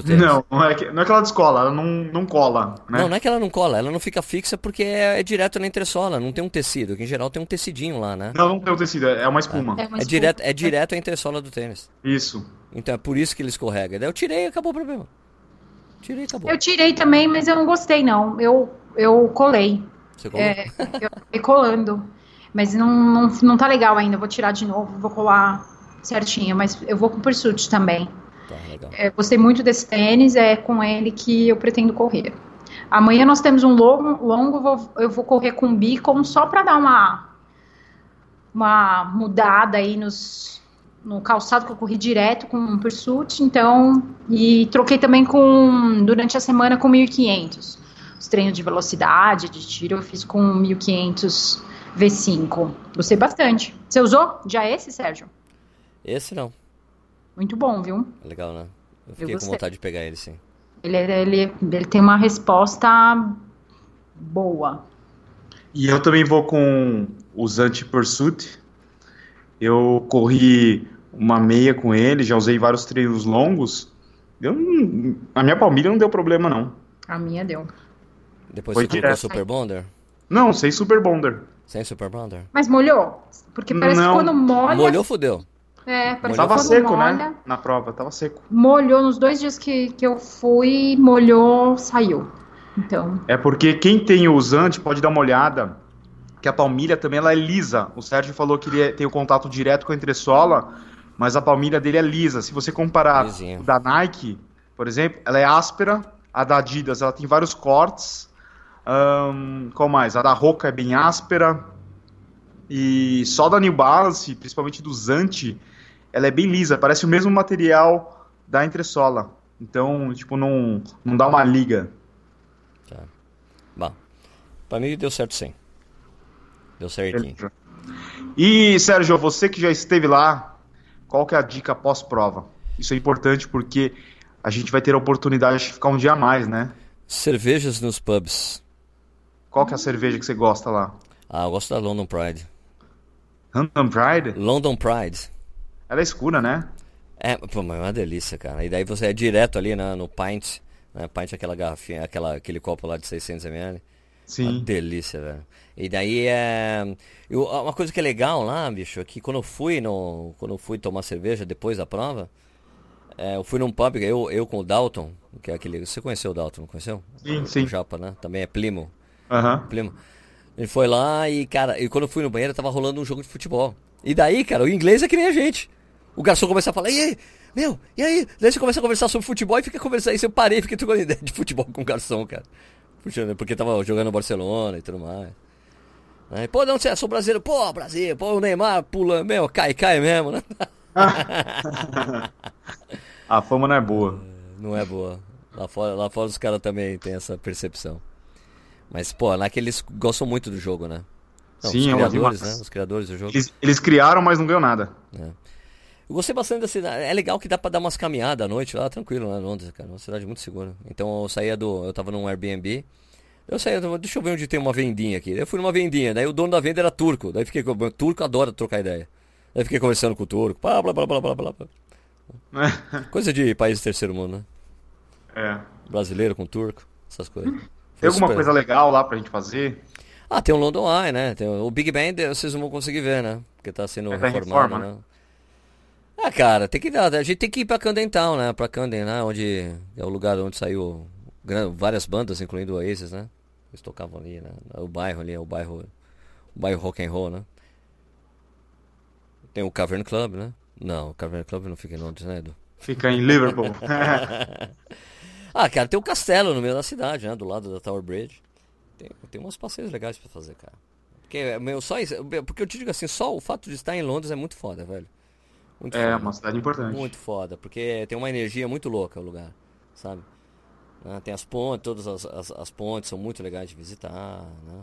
[SPEAKER 2] escola.
[SPEAKER 1] Não, não é, que, não é que ela descola, ela não, não cola. Né?
[SPEAKER 2] Não, não é que ela não cola, ela não fica fixa porque é, é, direto na entressola, não tem um tecido, que em geral tem um tecidinho lá, né?
[SPEAKER 1] Não, não tem um tecido, é uma espuma.
[SPEAKER 2] É, é, uma é direto, é direto a entressola do tênis.
[SPEAKER 1] Isso.
[SPEAKER 2] Então é por isso que ele escorrega. Daí eu tirei e acabou o problema. Tirei acabou.
[SPEAKER 3] Eu tirei também, mas eu não gostei, não. Eu, eu colei. Você colou? É, eu fiquei colando. Mas não, não, não tá legal ainda. vou tirar de novo, vou colar certinho. Mas eu vou com Pursuit também. Tá, legal. É, gostei muito desse tênis, é com ele que eu pretendo correr. Amanhã nós temos um longo, longo vou, eu vou correr com o Beacon só para dar uma, uma mudada aí nos, no calçado que eu corri direto com um pursuit, então, e troquei também com, durante a semana com 1500. Os treinos de velocidade, de tiro, eu fiz com 1500 V5. Gostei bastante. Você usou já esse, Sérgio?
[SPEAKER 2] Esse não.
[SPEAKER 3] Muito bom, viu?
[SPEAKER 2] Legal, né? Eu fiquei eu com vontade de pegar ele, sim.
[SPEAKER 3] Ele, ele, ele tem uma resposta boa.
[SPEAKER 1] E eu também vou com os anti-pursuit. Eu corri uma meia com ele, já usei vários treinos longos. Eu, a minha palmilha não deu problema, não.
[SPEAKER 3] A minha deu.
[SPEAKER 2] Depois Foi você colocou Super Bonder?
[SPEAKER 1] Não, sem Super Bonder.
[SPEAKER 2] Sem Super Bonder?
[SPEAKER 3] Mas molhou? Porque parece não. que quando molha...
[SPEAKER 2] Molhou, fudeu.
[SPEAKER 3] É, parece
[SPEAKER 1] tava seco, né? molha, né? Na prova, tava seco.
[SPEAKER 3] Molhou nos dois dias que, que eu fui, molhou, saiu. Então.
[SPEAKER 1] É porque quem tem o usante pode dar uma olhada que a palmilha também ela é lisa. O Sérgio falou que ele é, tem o contato direto com a entressola, mas a palmilha dele é lisa. Se você comparar o da Nike, por exemplo, ela é áspera. A da Adidas, ela tem vários cortes. Um, qual mais? A da Roca é bem áspera. E só da New Balance, principalmente do Zante, ela é bem lisa. Parece o mesmo material da entressola. Então, tipo, não, não dá uma liga.
[SPEAKER 2] Tá. Bom, pra mim deu certo sim. Deu certinho.
[SPEAKER 1] E, Sérgio, você que já esteve lá, qual que é a dica pós-prova? Isso é importante porque a gente vai ter a oportunidade de ficar um dia a mais, né?
[SPEAKER 2] Cervejas nos pubs.
[SPEAKER 1] Qual que é a cerveja que você gosta lá?
[SPEAKER 2] Ah, eu gosto da London Pride.
[SPEAKER 1] London Pride?
[SPEAKER 2] London Pride.
[SPEAKER 1] Ela é escura, né?
[SPEAKER 2] É, pô, mas é uma delícia, cara. E daí você é direto ali né, no Pint. Né? Pint é aquela garrafinha, aquela, aquele copo lá de 600ml.
[SPEAKER 1] Sim.
[SPEAKER 2] Uma delícia, velho. E daí é. Eu, uma coisa que é legal lá, bicho, é que quando eu fui no. Quando eu fui tomar cerveja depois da prova, é, eu fui num pub, eu, eu com o Dalton, que é aquele. Você conheceu o Dalton, não conheceu?
[SPEAKER 1] Sim, sim. O
[SPEAKER 2] Japa, né? Também é Plimo.
[SPEAKER 1] Aham.
[SPEAKER 2] Uhum. Plimo. Ele foi lá e, cara, e quando eu fui no banheiro tava rolando um jogo de futebol. E daí, cara, o inglês é que nem a gente. O garçom começa a falar, e aí, Meu, e aí? Daí você começa a conversar sobre futebol e fica conversando. Aí eu parei fiquei trocando ideia de futebol com o garçom, cara. Porque tava jogando no Barcelona e tudo mais. Aí, pô, não, você é, sou brasileiro. Pô, Brasil, pô, o Neymar pula, meu, cai, cai mesmo, né? [LAUGHS]
[SPEAKER 1] a fama não é boa.
[SPEAKER 2] Não é boa. Lá fora, lá fora os caras também têm essa percepção. Mas, pô, lá que eles gostam muito do jogo, né?
[SPEAKER 1] Não, Sim,
[SPEAKER 2] os criadores, né? Os criadores do jogo.
[SPEAKER 1] Eles, eles criaram, mas não ganhou nada.
[SPEAKER 2] É. Eu gostei bastante da cidade. É legal que dá pra dar umas caminhadas à noite lá, tranquilo, em Londres, cara. Uma cidade muito segura. Então eu saía do. Eu tava num Airbnb. Eu saía, deixa eu ver onde tem uma vendinha aqui. Eu fui numa vendinha, daí o dono da venda era turco. Daí fiquei com. O turco adora trocar ideia. Daí fiquei conversando com o turco. Blá, blá, blá, blá, blá, blá. [LAUGHS] Coisa de país terceiro mundo, né?
[SPEAKER 1] É.
[SPEAKER 2] Brasileiro com turco, essas coisas.
[SPEAKER 1] Tem alguma super... coisa legal lá pra gente fazer?
[SPEAKER 2] Ah, tem o London Eye, né? Tem o Big Bang vocês não vão conseguir ver, né? Porque tá sendo é reformado, reforma, né? Ah, cara, tem que dar. A gente tem que ir pra Camden Town, né? Pra Camden, né? Onde é o lugar onde saiu várias bandas, incluindo o Oasis, né? Eles tocavam ali, né? O bairro ali, é o bairro, o bairro rock and roll, né? Tem o Cavern Club, né? Não, o Cavern Club não fica em Londres, né, Edu?
[SPEAKER 1] Fica em Liverpool. [LAUGHS]
[SPEAKER 2] ah, cara, tem o um castelo no meio da cidade, né? Do lado da Tower Bridge. Tem, tem uns passeios legais pra fazer, cara. Porque, meu, só isso, porque eu te digo assim, só o fato de estar em Londres é muito foda, velho.
[SPEAKER 1] Muito é, foda. uma cidade importante.
[SPEAKER 2] Muito foda, porque tem uma energia muito louca o lugar, sabe? Né? Tem as pontes, todas as, as, as, pontes são muito legais de visitar, né?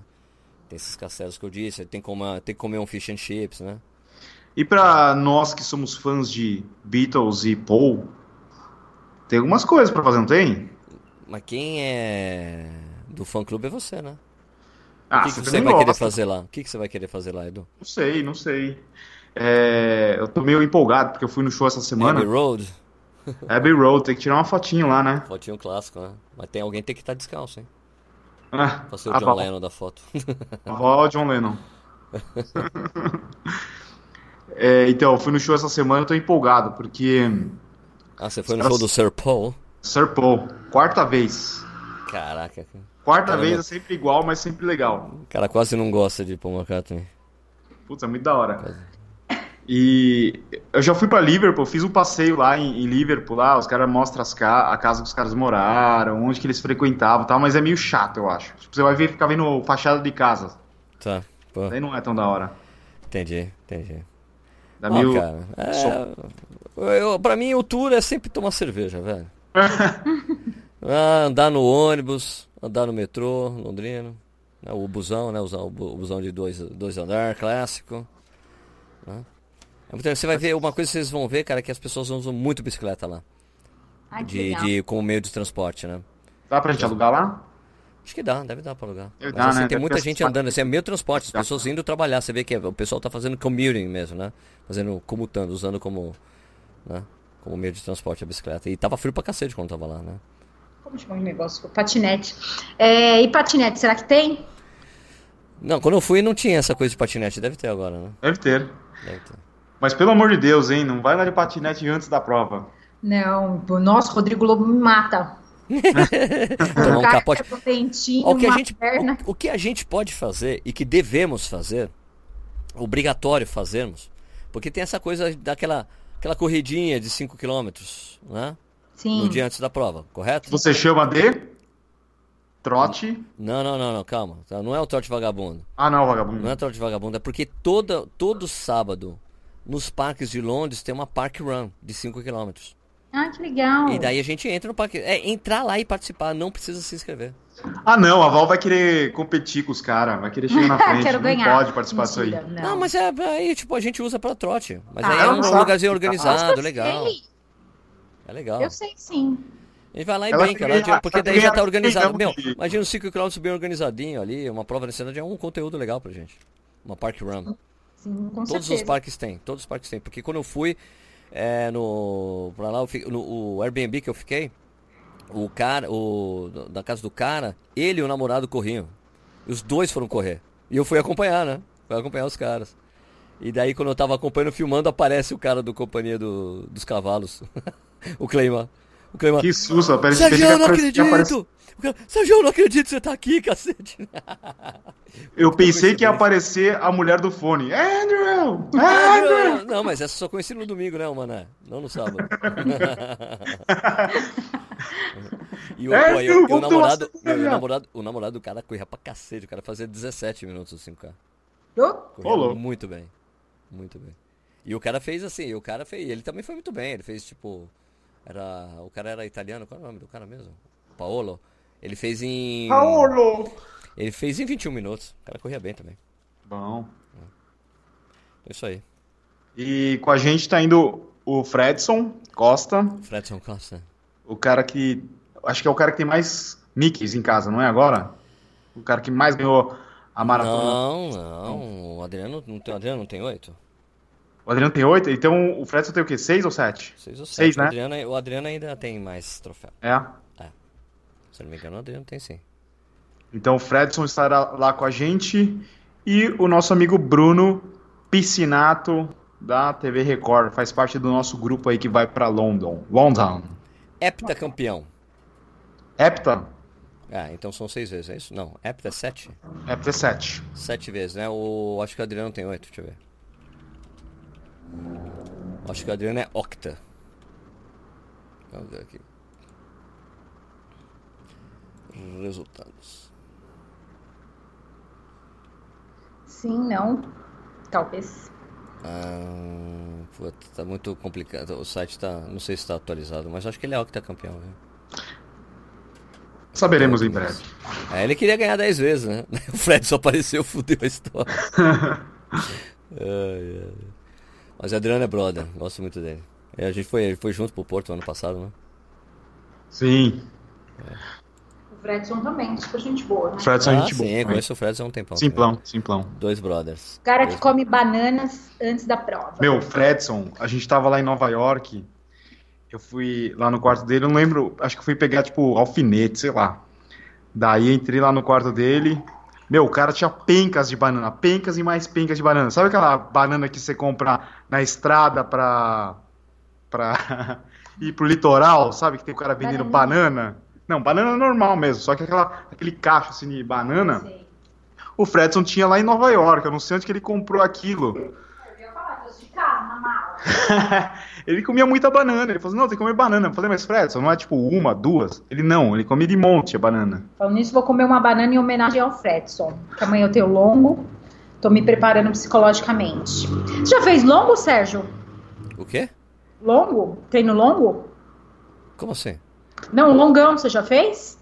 [SPEAKER 2] Tem esses castelos que eu disse, tem, como, tem que comer um fish and chips, né?
[SPEAKER 1] E para nós que somos fãs de Beatles e Paul, tem algumas coisas para fazer, não tem?
[SPEAKER 2] Mas quem é do fã clube é você, né? Ah, o que, que você vai gosta. querer fazer lá? O que, que você vai querer fazer lá, Edu?
[SPEAKER 1] Não sei, não sei. É, eu tô meio empolgado porque eu fui no show essa semana.
[SPEAKER 2] Abbey Road? [LAUGHS]
[SPEAKER 1] Abbey Road, tem que tirar uma fotinho lá, né?
[SPEAKER 2] Fotinho clássico, né? Mas tem alguém que tem que estar tá descalço, hein? Ah, pra ser o John Lennon da foto.
[SPEAKER 1] Ó, John Lennon. [LAUGHS] é, então, eu fui no show essa semana, eu tô empolgado, porque.
[SPEAKER 2] Ah, você foi no show do Sir Paul?
[SPEAKER 1] Sir Paul, quarta vez.
[SPEAKER 2] Caraca.
[SPEAKER 1] Quarta vez é sempre igual, mas sempre legal.
[SPEAKER 2] O cara quase não gosta de Paul McCartney.
[SPEAKER 1] Putz, é muito da hora. E eu já fui para Liverpool, fiz um passeio lá em, em Liverpool, lá, os caras mostram as ca a casa que os caras moraram, onde que eles frequentavam tal, mas é meio chato, eu acho. Tipo, você vai ver, ficar vendo fachada de casa.
[SPEAKER 2] Tá.
[SPEAKER 1] Pô. Daí não é tão da hora.
[SPEAKER 2] Entendi, entendi. Dá mil... cara, é... eu, pra mim o tour é sempre tomar cerveja, velho. [LAUGHS] ah, andar no ônibus, andar no metrô, londrino. Né, o busão, né? O busão de dois, dois andar, clássico. Né? Então, você vai ver uma coisa que vocês vão ver, cara, que as pessoas usam muito bicicleta lá. Ai, de, de, como meio de transporte, né?
[SPEAKER 1] Dá pra gente alugar lá?
[SPEAKER 2] Acho que dá, deve dar pra alugar. Mas, dá, assim, né? tem deve muita gente andando, assim, é meio transporte, as pessoas indo trabalhar. Você vê que o pessoal tá fazendo commuting mesmo, né? Fazendo, comutando, usando como, né? como meio de transporte a bicicleta. E tava frio pra cacete quando tava lá, né?
[SPEAKER 3] Como chama o negócio? Patinete. É, e patinete, será que tem?
[SPEAKER 2] Não, quando eu fui não tinha essa coisa de patinete. Deve ter agora, né?
[SPEAKER 1] Deve ter. Deve ter. Mas pelo amor de Deus, hein? Não vai lá de patinete antes da prova.
[SPEAKER 3] Não, nossa, Rodrigo Lobo me mata.
[SPEAKER 2] então, um capote. o, que a gente, o, o que a gente pode fazer e que devemos fazer, obrigatório fazermos, porque tem essa coisa daquela aquela corridinha de 5 km, né?
[SPEAKER 3] Sim.
[SPEAKER 2] No dia antes da prova, correto?
[SPEAKER 1] Você chama de trote?
[SPEAKER 2] Não, não, não, não, calma. Não é o trote vagabundo.
[SPEAKER 1] Ah, não, vagabundo.
[SPEAKER 2] Não é trote vagabundo, é porque toda, todo sábado nos parques de Londres tem uma park run de 5 km.
[SPEAKER 3] Ah, que legal.
[SPEAKER 2] E daí a gente entra no parque. É, entrar lá e participar, não precisa se inscrever.
[SPEAKER 1] Ah, não, a Val vai querer competir com os caras, vai querer chegar na [LAUGHS] frente.
[SPEAKER 3] Quero
[SPEAKER 1] não
[SPEAKER 3] ganhar.
[SPEAKER 1] pode participar disso aí.
[SPEAKER 2] Não. não, mas é aí, tipo, a gente usa pra trote. Mas ah, aí é um lugarzinho organizado, legal. É legal.
[SPEAKER 3] Eu sei sim.
[SPEAKER 2] A gente vai lá e Ela brinca, né? porque daí já tá organizado. Meu, imagina os 5 km bem organizadinho ali, uma prova nesse cidade é um conteúdo legal pra gente. Uma park run.
[SPEAKER 3] Sim, com
[SPEAKER 2] todos
[SPEAKER 3] certeza.
[SPEAKER 2] os parques têm, todos os parques têm. Porque quando eu fui é, no, pra lá, no o Airbnb que eu fiquei, o cara, o, da casa do cara, ele e o namorado corriam. Os dois foram correr. E eu fui acompanhar, né? Fui acompanhar os caras. E daí quando eu tava acompanhando, filmando, aparece o cara do Companhia do, dos Cavalos. [LAUGHS] o Cleiman. O Cleiman,
[SPEAKER 1] Que susto, parece
[SPEAKER 2] Sérgio, eu não acredito!
[SPEAKER 1] Apare...
[SPEAKER 2] Sérgio, eu não acredito que você tá aqui, cacete!
[SPEAKER 1] Eu pensei que ia aparecer a mulher do fone. Andrew! Andrew!
[SPEAKER 2] Não, mas essa só conheci no domingo, né, mané? Não no sábado. [LAUGHS] e o,
[SPEAKER 1] É,
[SPEAKER 2] pô, o- namorado, meu, o namorado, o namorado do cara corria pra cacete, o cara fazia 17 minutos assim, Corria
[SPEAKER 1] Rolou.
[SPEAKER 2] muito bem. Muito bem. E o cara fez assim, o cara fez, ele também foi muito bem, ele fez tipo era, o cara era italiano, qual é o nome do cara mesmo? Paolo. Ele fez em
[SPEAKER 1] Paulo!
[SPEAKER 2] ele fez em 21 minutos. O cara corria bem também.
[SPEAKER 1] Bom.
[SPEAKER 2] É isso aí.
[SPEAKER 1] E com a gente tá indo o Fredson Costa,
[SPEAKER 2] Fredson Costa.
[SPEAKER 1] o cara que. Acho que é o cara que tem mais Mickeys em casa, não é agora? O cara que mais ganhou a maratona.
[SPEAKER 2] Não, não. O Adriano não tem, o Adriano não tem oito?
[SPEAKER 1] O Adriano tem oito, então o Fredson tem o quê? Seis ou sete?
[SPEAKER 2] Seis ou sete.
[SPEAKER 1] Seis,
[SPEAKER 2] o,
[SPEAKER 1] né?
[SPEAKER 2] Adriano, o Adriano ainda tem mais troféu.
[SPEAKER 1] É.
[SPEAKER 2] Se eu não me engano, o Adriano tem sim.
[SPEAKER 1] Então o Fredson estará lá com a gente e o nosso amigo Bruno Piscinato da TV Record, faz parte do nosso grupo aí que vai pra London. London.
[SPEAKER 2] Heptacampeão.
[SPEAKER 1] Hepta?
[SPEAKER 2] Ah, então são seis vezes, é isso? Não, hepta é sete?
[SPEAKER 1] Hepta é sete.
[SPEAKER 2] Sete vezes, né? O, acho que o Adriano tem oito, deixa eu ver. Acho que o Adriano é octa. Vamos ver aqui. Resultados.
[SPEAKER 3] Sim, não. Talvez.
[SPEAKER 2] Ah, puta, tá muito complicado. O site tá. Não sei se tá atualizado, mas acho que ele é octacampeão, viu?
[SPEAKER 1] Saberemos em breve.
[SPEAKER 2] É, ele queria ganhar 10 vezes, né? [LAUGHS] O Fred só apareceu, fudeu a história. [LAUGHS] Ai, ai. Mas o Adriano é brother, gosto muito dele. É, a gente foi, ele foi junto pro Porto ano passado, né?
[SPEAKER 1] Sim.
[SPEAKER 3] O Fredson também, super gente boa, né?
[SPEAKER 1] O Fredson é
[SPEAKER 2] ah,
[SPEAKER 1] gente
[SPEAKER 2] sim,
[SPEAKER 1] boa.
[SPEAKER 2] conheço o Fred há um tempão.
[SPEAKER 1] Simplão, simplão.
[SPEAKER 2] também. Dois brothers.
[SPEAKER 3] O cara que come bananas antes da prova.
[SPEAKER 1] Meu, Fredson, a gente tava lá em Nova York. Eu fui lá no quarto dele, eu não lembro, acho que fui pegar, tipo, alfinete, sei lá. Daí entrei lá no quarto dele. Meu, o cara tinha pencas de banana, pencas e mais pencas de banana. Sabe aquela banana que você compra na estrada pra. pra [LAUGHS] ir pro litoral, sabe? Que tem o cara vendendo banana. Não, banana normal mesmo, só que aquela, aquele cacho assim de banana. O Fredson tinha lá em Nova York, eu não sei onde que ele comprou aquilo.
[SPEAKER 3] Eu ia falar, de casa, na mala. [LAUGHS]
[SPEAKER 1] ele comia muita banana. Ele falou assim, não, tem que comer banana. Eu falei, mas Fredson, não é tipo uma, duas? Ele não, ele comia de monte a banana.
[SPEAKER 3] Falando nisso, vou comer uma banana em homenagem ao Fredson. Que amanhã eu tenho longo. Tô me preparando psicologicamente. Você já fez longo, Sérgio?
[SPEAKER 2] O quê?
[SPEAKER 3] Longo? Treino longo?
[SPEAKER 2] Como assim?
[SPEAKER 3] Não, longão, você já fez?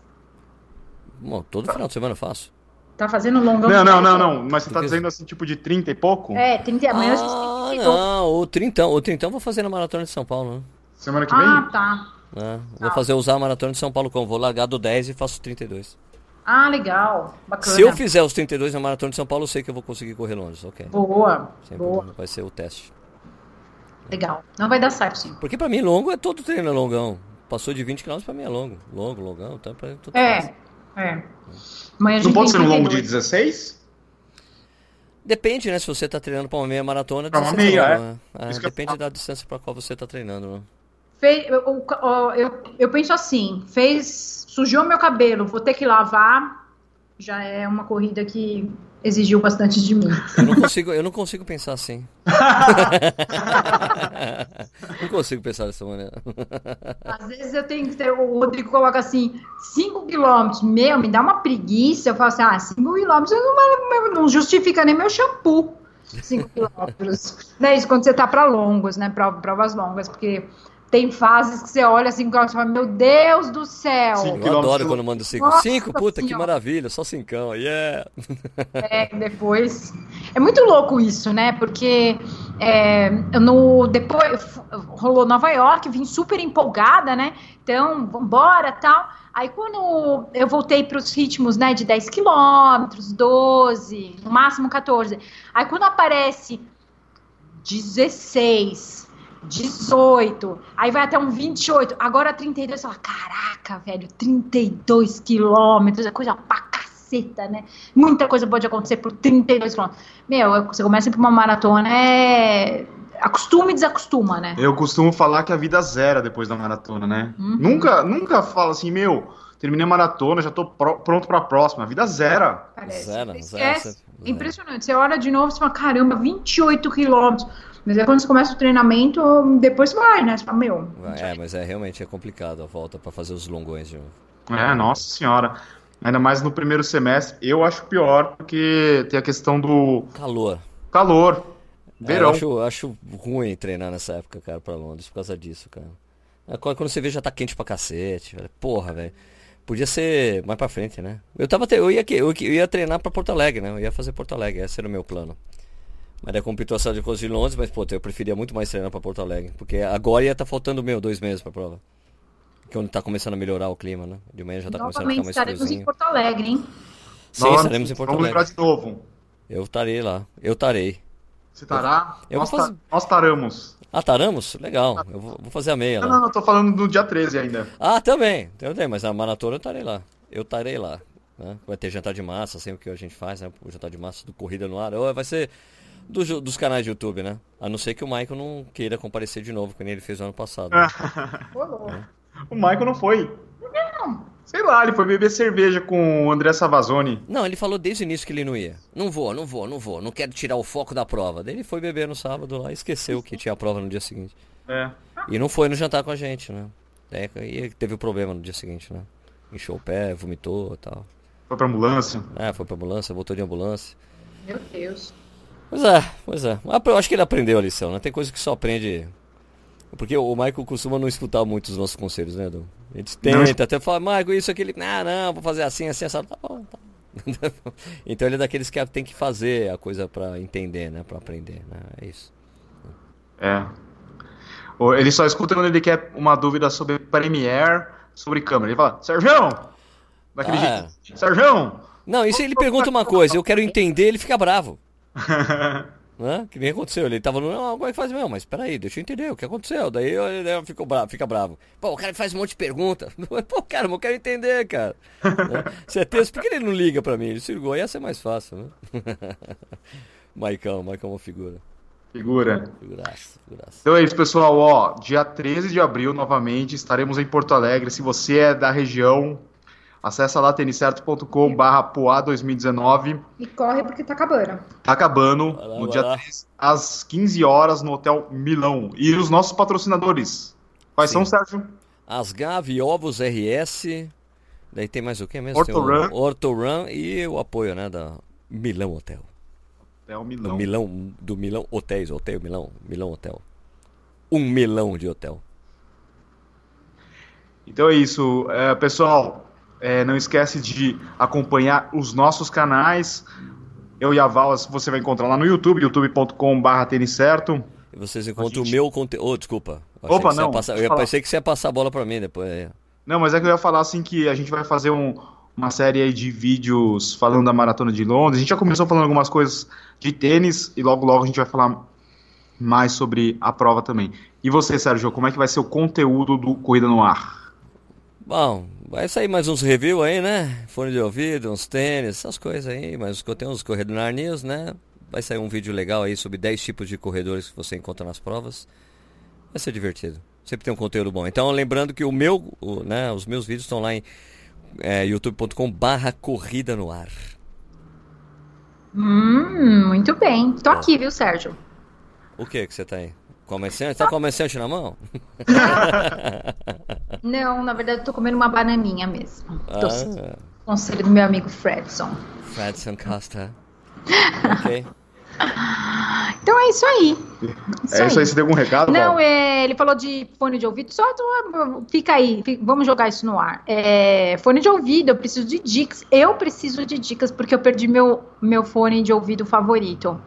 [SPEAKER 2] Bom, todo final de semana eu faço.
[SPEAKER 3] Tá fazendo longão?
[SPEAKER 1] Não, não, não, não. Mas você tá dizendo assim, tipo de 30 e pouco?
[SPEAKER 3] É, 30, amanhã eu fiz
[SPEAKER 2] ah,
[SPEAKER 3] 32.
[SPEAKER 2] não, o trintão. O trintão eu vou fazer na Maratona de São Paulo, né?
[SPEAKER 1] Semana que vem?
[SPEAKER 3] Ah, tá.
[SPEAKER 2] É, vou fazer usar a Maratona de São Paulo como? Vou largar do 10 e faço 32.
[SPEAKER 3] Ah, legal. Bacana.
[SPEAKER 2] Se eu fizer os 32 na Maratona de São Paulo, eu sei que eu vou conseguir correr Londres, ok.
[SPEAKER 3] Boa,
[SPEAKER 2] Sem
[SPEAKER 3] boa.
[SPEAKER 2] problema, vai ser o teste.
[SPEAKER 3] Legal. Não vai dar certo, sim.
[SPEAKER 2] Porque pra mim longo é todo treino é longão. Passou de 20 km pra mim é longo. Longo, longão, então pra tudo faz.
[SPEAKER 3] É, é. Amanhã
[SPEAKER 1] Não pode ser um longo de
[SPEAKER 3] 32.
[SPEAKER 1] 16?
[SPEAKER 2] Depende, né? Se você tá treinando pra uma meia maratona,
[SPEAKER 1] Pra uma meia, é.
[SPEAKER 2] né? É,
[SPEAKER 1] eu
[SPEAKER 2] depende da distância pra qual você tá treinando, né?
[SPEAKER 3] Fe- eu- eu, eu penso assim, fez, sujou meu cabelo, vou ter que lavar, já é uma corrida que exigiu bastante de mim.
[SPEAKER 2] Eu não consigo, eu não consigo pensar assim. [LAUGHS] não consigo pensar dessa maneira.
[SPEAKER 3] Às vezes eu tenho que ter, o Rodrigo coloca assim, 5 quilômetros, meu, me dá uma preguiça, eu falo assim, ah, 5 quilômetros não, não justifica nem meu shampoo. 5 quilômetros. [LAUGHS] Não é isso quando você tá para longos, né, prov- provas longas, porque tem fases que você olha assim, e fala, meu Deus do céu.
[SPEAKER 1] Sim.
[SPEAKER 2] Eu adoro quando mando 5.
[SPEAKER 3] Nossa
[SPEAKER 2] 5, puta, que
[SPEAKER 3] Senhora.
[SPEAKER 2] maravilha, só 5, yeah.
[SPEAKER 3] É, depois. É muito louco isso, né? Porque é, no, depois rolou Nova York, vim super empolgada, né? Então, vambora tal. Aí quando eu voltei para os ritmos, né, de 10 quilômetros, 12, no máximo 14. Aí quando aparece 16, 18, aí vai até um 28, agora 32, você fala, caraca, velho, 32 quilômetros, é coisa pra caceta, né? Muita coisa pode acontecer por 32 quilômetros. Meu, você começa pra uma maratona, é... acostuma e desacostuma, né?
[SPEAKER 1] Eu costumo falar que a vida zera depois da maratona, né? Uhum. Nunca, nunca falo assim, meu, terminei a maratona, já tô pronto pra próxima. A vida zera.
[SPEAKER 3] Parece. Zera, zera, zera. Impressionante. Você olha de novo e fala, caramba, 28 quilômetros. Mas é quando você começa o treinamento, depois vai, né? Você fala, meu.
[SPEAKER 2] É, mas é realmente é complicado a volta para fazer os longões de novo.
[SPEAKER 1] É, nossa senhora. Ainda mais no primeiro semestre. Eu acho pior porque tem a questão do.
[SPEAKER 2] Calor.
[SPEAKER 1] Calor.
[SPEAKER 2] Verão. É, eu acho, acho ruim treinar nessa época, cara, pra Londres por causa disso, cara. É, quando você vê já tá quente pra cacete. Velho. Porra, velho. Podia ser mais pra frente, né? Eu, tava, eu, ia, eu ia treinar pra Porto Alegre, né? Eu ia fazer Porto Alegre, esse era o meu plano. Mas é competição de coisa de Londres, mas pô, eu preferia muito mais treinar para Porto Alegre. Porque agora ia estar tá faltando meu dois meses pra prova. Que é onde tá começando a melhorar o clima, né? De manhã já tá Novamente, começando a ficar mais
[SPEAKER 3] estaremos friozinho. em Porto Alegre, hein?
[SPEAKER 2] Sim, Nós, estaremos em Porto
[SPEAKER 1] vamos
[SPEAKER 2] Alegre.
[SPEAKER 1] Vamos lembrar de novo.
[SPEAKER 2] Eu estarei lá. Eu estarei.
[SPEAKER 1] Você estará?
[SPEAKER 2] Eu
[SPEAKER 1] nós,
[SPEAKER 2] fazer...
[SPEAKER 1] nós taramos.
[SPEAKER 2] Ah, taramos? Legal. Eu vou, vou fazer a meia
[SPEAKER 1] não,
[SPEAKER 2] lá.
[SPEAKER 1] Não, não, tô falando do dia 13 ainda.
[SPEAKER 2] Ah, também. Também, mas a maratona eu estarei lá. Eu estarei lá. Né? Vai ter jantar de massa, sempre que a gente faz, né? O jantar de massa do Corrida no Ar. Vai ser dos, dos canais de YouTube, né? A não ser que o Michael não queira comparecer de novo, como ele fez no ano passado. Né? [LAUGHS]
[SPEAKER 1] o Michael não foi. Não. Sei lá, ele foi beber cerveja com o André Savazone.
[SPEAKER 2] Não, ele falou desde o início que ele não ia. Não vou, não vou, não vou. Não quero tirar o foco da prova. Daí ele foi beber no sábado lá e esqueceu que tinha a prova no dia seguinte.
[SPEAKER 1] É.
[SPEAKER 2] E não foi no jantar com a gente, né? É, e teve o problema no dia seguinte, né? Encheu o pé, vomitou e tal.
[SPEAKER 1] Foi pra ambulância?
[SPEAKER 2] É, foi pra ambulância, voltou de ambulância.
[SPEAKER 3] Meu Deus.
[SPEAKER 2] Pois é, pois é. Eu acho que ele aprendeu a lição, né? Tem coisa que só aprende. Porque o Michael costuma não escutar muito os nossos conselhos, né, Edu? A gente tenta não. até falar, Michael, isso, aquele. Ah, não, vou fazer assim, assim, assim. Tá bom, tá [LAUGHS] então ele é daqueles que tem que fazer a coisa para entender, né? Para aprender, né? É isso.
[SPEAKER 1] É. Ele só escuta quando ele quer uma dúvida sobre Premiere, sobre câmera. Ele fala, Sérgio! Daquele ah, jeito. Sérgio!
[SPEAKER 2] Não, isso ele pergunta uma coisa, eu quero entender, ele fica bravo. [LAUGHS] né? Que nem aconteceu. Ele tava no. Não, como é que faz mesmo? Mas peraí, deixa eu entender o que aconteceu. Daí ele ficou bravo, fica bravo. Pô, o cara faz um monte de pergunta. [LAUGHS] Pô, cara, eu quero entender, cara. [LAUGHS] né? Se é texto, por que ele não liga pra mim? Ele se ligou, ia ser mais fácil, né? Maicão, Maicão é uma figura.
[SPEAKER 1] Figura. Figuraça, figuraça. Então é isso, pessoal. Ó, dia 13 de abril, novamente, estaremos em Porto Alegre. Se você é da região, Acesse lá tenicerto.com barra Poá 2019.
[SPEAKER 3] E corre porque tá acabando.
[SPEAKER 1] Tá acabando lá, no dia lá. 3, às 15 horas, no Hotel Milão. E os nossos patrocinadores. Quais Sim. são, Sérgio?
[SPEAKER 2] As Gavi Ovos RS. Daí tem mais o que mesmo?
[SPEAKER 1] Ortorun.
[SPEAKER 2] Ortorun e o apoio, né, da Milão Hotel.
[SPEAKER 1] Hotel Milão.
[SPEAKER 2] Do Milão, do Milão Hotéis, Hotel Milão, Milão Hotel. Um milão de hotel.
[SPEAKER 1] Então é isso, é, pessoal. É, não esquece de acompanhar os nossos canais. Eu e a Val, você vai encontrar lá no YouTube, youtube.com.br tênis certo.
[SPEAKER 2] E vocês encontram gente... o meu conteúdo. Oh, desculpa.
[SPEAKER 1] Opa, não.
[SPEAKER 2] Passar... Eu pensei que você ia passar a bola para mim depois. É.
[SPEAKER 1] Não, mas é que eu ia falar assim que a gente vai fazer um, uma série de vídeos falando da maratona de Londres. A gente já começou falando algumas coisas de tênis e logo logo a gente vai falar mais sobre a prova também. E você, Sérgio, como é que vai ser o conteúdo do Corrida no Ar?
[SPEAKER 2] Bom, Vai sair mais uns reviews aí, né? Fone de ouvido, uns tênis, essas coisas aí. Mas tem uns corredores News, né? Vai sair um vídeo legal aí sobre 10 tipos de corredores que você encontra nas provas. Vai ser divertido. Sempre tem um conteúdo bom. Então, lembrando que o meu, o, né, os meus vídeos estão lá em é, youtube.com barra corrida no ar.
[SPEAKER 3] Hum, muito bem. Tô aqui, viu, Sérgio?
[SPEAKER 2] O que que você tá aí? Comerciante? Tá comerciante na mão? [LAUGHS]
[SPEAKER 3] Não, na verdade eu tô comendo uma bananinha mesmo. Tô ah. Conselho do meu amigo Fredson.
[SPEAKER 2] Fredson Costa. [LAUGHS] ok.
[SPEAKER 3] Então é isso aí.
[SPEAKER 1] Isso é isso aí, você deu algum recado?
[SPEAKER 3] Não, é, ele falou de fone de ouvido, só fica aí, fica, vamos jogar isso no ar. É, fone de ouvido, eu preciso de dicas. Eu preciso de dicas porque eu perdi meu, meu fone de ouvido favorito.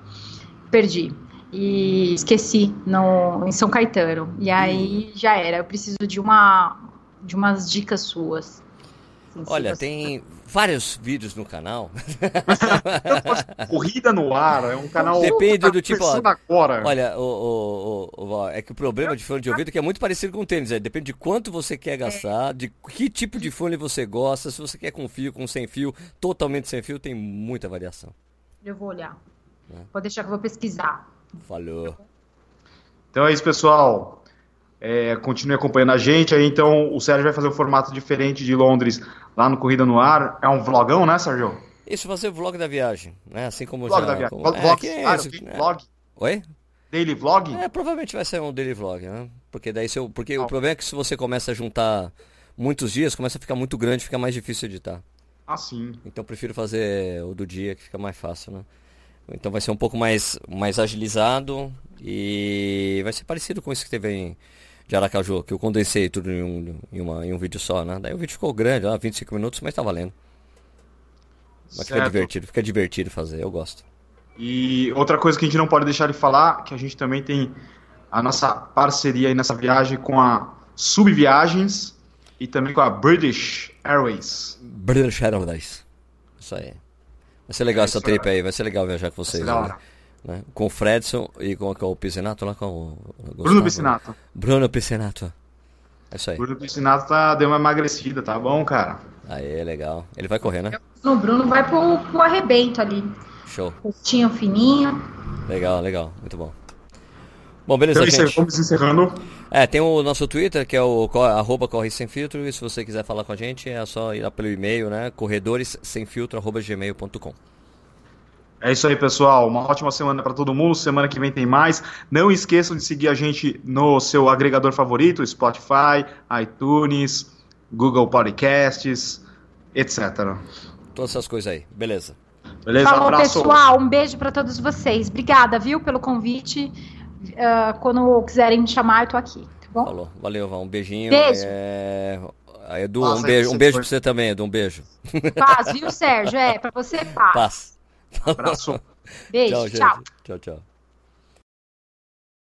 [SPEAKER 3] Perdi e esqueci no, em São Caetano. E aí já era. Eu preciso de uma de umas dicas suas.
[SPEAKER 2] Assim, Olha, tem vários vídeos no canal. [LAUGHS]
[SPEAKER 1] Corrida no ar, é um canal.
[SPEAKER 2] Depende do tipo. Ó, agora. Olha, o, o, o, é que o problema de fone de ouvido é que é muito parecido com o tênis. É, depende de quanto você quer gastar, de que tipo de fone você gosta, se você quer com fio, com sem fio, totalmente sem fio, tem muita variação.
[SPEAKER 3] Eu vou olhar. É. Pode deixar que eu vou pesquisar.
[SPEAKER 2] Falou.
[SPEAKER 1] Então é isso, pessoal. É, continue acompanhando a gente. Aí então o Sérgio vai fazer um formato diferente de Londres lá no Corrida no Ar. É um vlogão, né, Sérgio?
[SPEAKER 2] Isso, fazer vlog da viagem, né? Assim como
[SPEAKER 1] vlog
[SPEAKER 2] já.
[SPEAKER 1] Da viagem.
[SPEAKER 2] Como...
[SPEAKER 1] Vlog, é, ah, esse, né? vlog.
[SPEAKER 2] Oi?
[SPEAKER 1] Daily vlog?
[SPEAKER 2] É, provavelmente vai ser um daily vlog, né? Porque daí se eu, porque o problema é que se você começa a juntar muitos dias, começa a ficar muito grande, fica mais difícil editar.
[SPEAKER 1] Ah, sim.
[SPEAKER 2] Então eu prefiro fazer o do dia, que fica mais fácil, né? Então vai ser um pouco mais, mais agilizado e vai ser parecido com isso que teve em de Aracaju, que eu condensei tudo em um, em, uma, em um vídeo só, né? Daí o vídeo ficou grande, lá, 25 minutos, mas tá valendo. Mas fica divertido, fica divertido fazer, eu gosto.
[SPEAKER 1] E outra coisa que a gente não pode deixar de falar, que a gente também tem a nossa parceria aí nessa viagem com a Subviagens e também com a British Airways.
[SPEAKER 2] British Airways. Isso aí. Vai ser legal é essa trip aí, vai ser legal viajar com vocês. Né? né? Com o Fredson e com, com o Piscinato lá com o.
[SPEAKER 1] Gustavo. Bruno Piscinato.
[SPEAKER 2] Bruno Piscinato. É isso aí.
[SPEAKER 1] Bruno Piscinato tá, deu uma emagrecida, tá bom, cara?
[SPEAKER 2] Aí, legal. Ele vai correr, né?
[SPEAKER 3] O Bruno vai pro, pro arrebento ali.
[SPEAKER 2] Show.
[SPEAKER 3] Rostinho fininho.
[SPEAKER 2] Legal, legal. Muito bom. Bom, beleza, então, gente.
[SPEAKER 1] Vamos encerrando.
[SPEAKER 2] É, tem o nosso Twitter, que é o arroba Corre Sem Filtro, e se você quiser falar com a gente, é só ir lá pelo e-mail, né? corredoressemfiltro.gmail.com
[SPEAKER 1] é isso aí, pessoal. Uma ótima semana para todo mundo. Semana que vem tem mais. Não esqueçam de seguir a gente no seu agregador favorito, Spotify, iTunes, Google Podcasts, etc.
[SPEAKER 2] Todas essas coisas aí. Beleza.
[SPEAKER 3] Beleza, Falou, abraço. pessoal. Um beijo para todos vocês. Obrigada, viu, pelo convite. Uh, quando quiserem me chamar, eu tô aqui. Tá bom?
[SPEAKER 2] Falou. Valeu, Val. Um beijinho.
[SPEAKER 3] Beijo.
[SPEAKER 2] É... Edu, um beijo, um beijo pra você também, Edu. Um beijo.
[SPEAKER 3] Paz, viu, Sérgio? É, pra você, paz.
[SPEAKER 2] Paz.
[SPEAKER 1] Abraço.
[SPEAKER 3] Beijo, tchau.
[SPEAKER 2] Tchau, tchau.